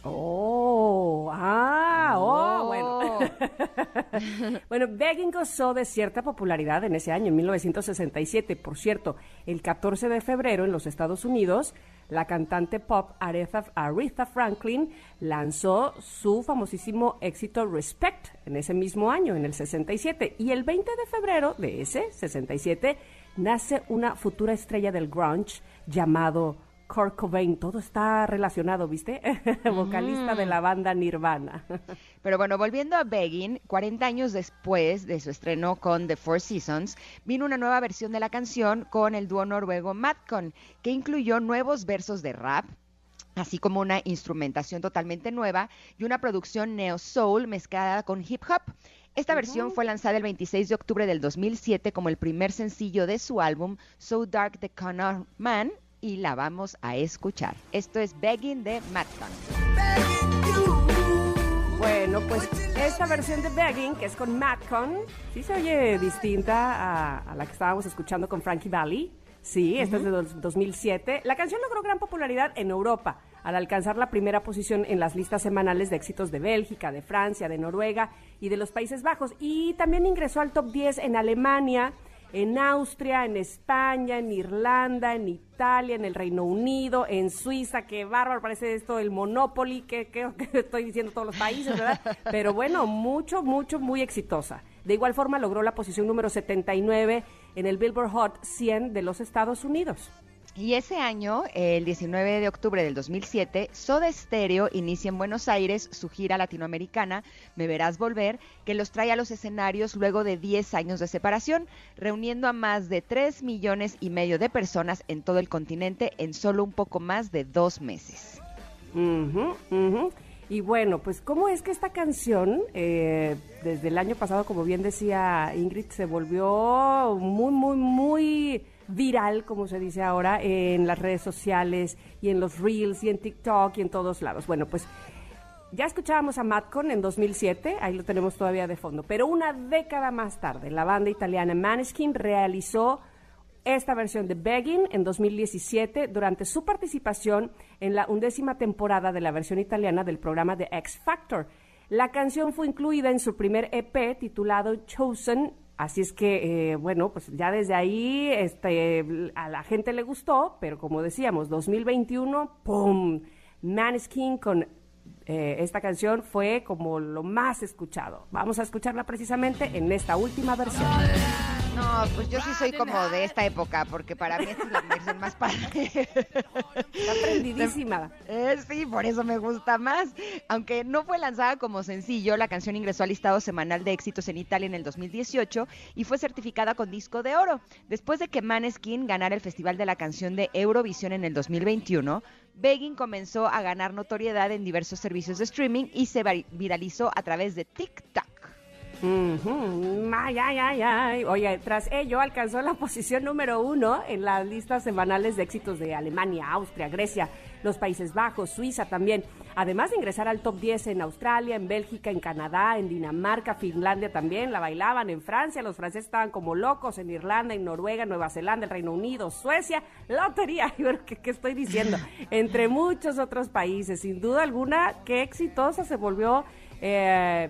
Oh, ah, oh, bueno. Oh. bueno, Begging gozó de cierta popularidad en ese año, en 1967. Por cierto, el 14 de febrero en los Estados Unidos, la cantante pop Aretha, Aretha Franklin lanzó su famosísimo éxito Respect en ese mismo año, en el 67. Y el 20 de febrero de ese 67 nace una futura estrella del grunge llamado Kurt Cobain, todo está relacionado, ¿viste? Vocalista de la banda Nirvana. Pero bueno, volviendo a Begging, 40 años después de su estreno con The Four Seasons, vino una nueva versión de la canción con el dúo noruego Madcon, que incluyó nuevos versos de rap, así como una instrumentación totalmente nueva y una producción neo soul mezclada con hip hop. Esta versión fue lanzada el 26 de octubre del 2007 como el primer sencillo de su álbum So Dark the Connor Man y la vamos a escuchar. Esto es Begging de Madcon. Bueno, pues esta versión de Begging, que es con Madcon, sí se oye distinta a, la que estábamos escuchando con Frankie Valli. Sí, esta es de 2007. La canción logró gran popularidad en Europa al alcanzar la primera posición en las listas semanales de éxitos de Bélgica, de Francia, de Noruega y de los Países Bajos. Y también ingresó al top 10 en Alemania en Austria, en España, en Irlanda, en Italia, en el Reino Unido, en Suiza, qué bárbaro, parece esto el Monopoly, que que estoy diciendo todos los países, ¿verdad? Pero bueno, mucho, mucho, muy exitosa. De igual forma logró la posición número 79 en el Billboard Hot 100 de los Estados Unidos. Y ese año, el 19 de octubre del 2007, Soda Stereo inicia en Buenos Aires su gira latinoamericana Me Verás Volver, que los trae a los escenarios luego de 10 años de separación, reuniendo a más de 3 millones y medio de personas en todo el continente en solo un poco más de dos meses. Y bueno, pues cómo es que esta canción, eh, desde el año pasado, como bien decía Ingrid, se volvió muy, muy, muy viral, como se dice ahora, en las redes sociales y en los reels y en TikTok y en todos lados. Bueno, pues ya escuchábamos a Madcon en 2007, ahí lo tenemos todavía de fondo, pero una década más tarde, la banda italiana Maneskin realizó esta versión de Begging en 2017 durante su participación en la undécima temporada de la versión italiana del programa de X Factor. La canción fue incluida en su primer EP titulado Chosen Así es que, eh, bueno, pues ya desde ahí este, a la gente le gustó, pero como decíamos, 2021, ¡pum! Maneskin con eh, esta canción fue como lo más escuchado. Vamos a escucharla precisamente en esta última versión. No, pues yo sí soy como de esta época, porque para mí esta es la versión más padre. Está prendidísima. Eh, sí, por eso me gusta más. Aunque no fue lanzada como sencillo, la canción ingresó al listado semanal de éxitos en Italia en el 2018 y fue certificada con disco de oro. Después de que Maneskin ganara el Festival de la Canción de Eurovisión en el 2021, Begging comenzó a ganar notoriedad en diversos servicios de streaming y se viralizó a través de TikTok. Ay, ay, ay, ay. Oye, tras ello alcanzó la posición número uno en las listas semanales de éxitos de Alemania, Austria, Grecia, los Países Bajos, Suiza también. Además de ingresar al top 10 en Australia, en Bélgica, en Canadá, en Dinamarca, Finlandia también, la bailaban en Francia, los franceses estaban como locos, en Irlanda, en Noruega, Nueva Zelanda, el Reino Unido, Suecia, lotería, ¿qué, qué estoy diciendo? Entre muchos otros países. Sin duda alguna, qué exitosa se volvió eh,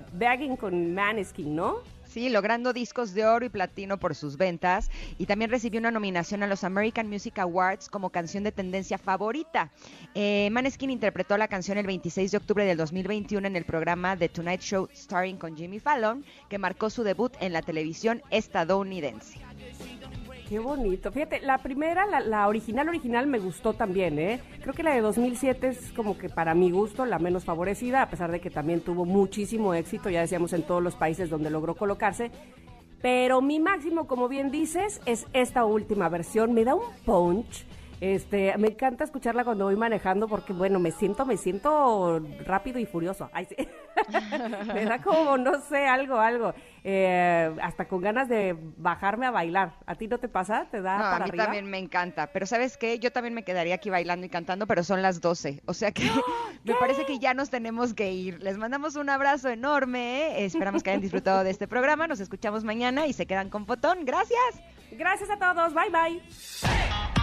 con Maneskin, ¿no? Sí, logrando discos de oro y platino por sus ventas y también recibió una nominación a los American Music Awards como canción de tendencia favorita. Eh, Maneskin interpretó la canción el 26 de octubre del 2021 en el programa The Tonight Show starring con Jimmy Fallon, que marcó su debut en la televisión estadounidense. Qué bonito. Fíjate, la primera, la, original, original me gustó también, ¿eh? Creo que la de 2007 es como que para mi gusto la menos favorecida, a pesar de que también tuvo muchísimo éxito, ya decíamos, en todos los países donde logró colocarse. Pero mi máximo, como bien dices, es esta última versión. Me da un punch este, me encanta escucharla cuando voy manejando porque, bueno, me siento, me siento rápido y furioso. me da como, no sé, algo, algo. Eh, hasta con ganas de bajarme a bailar. ¿A ti no te pasa? ¿Te da no, para a mí también me encanta. Pero ¿sabes qué? Yo también me quedaría aquí bailando y cantando, pero son las 12. O sea que me parece que ya nos tenemos que ir. Les mandamos un abrazo enorme. ¿eh? Esperamos que hayan disfrutado de este programa. Nos escuchamos mañana y se quedan con Potón. Gracias. Gracias a todos. Bye, bye.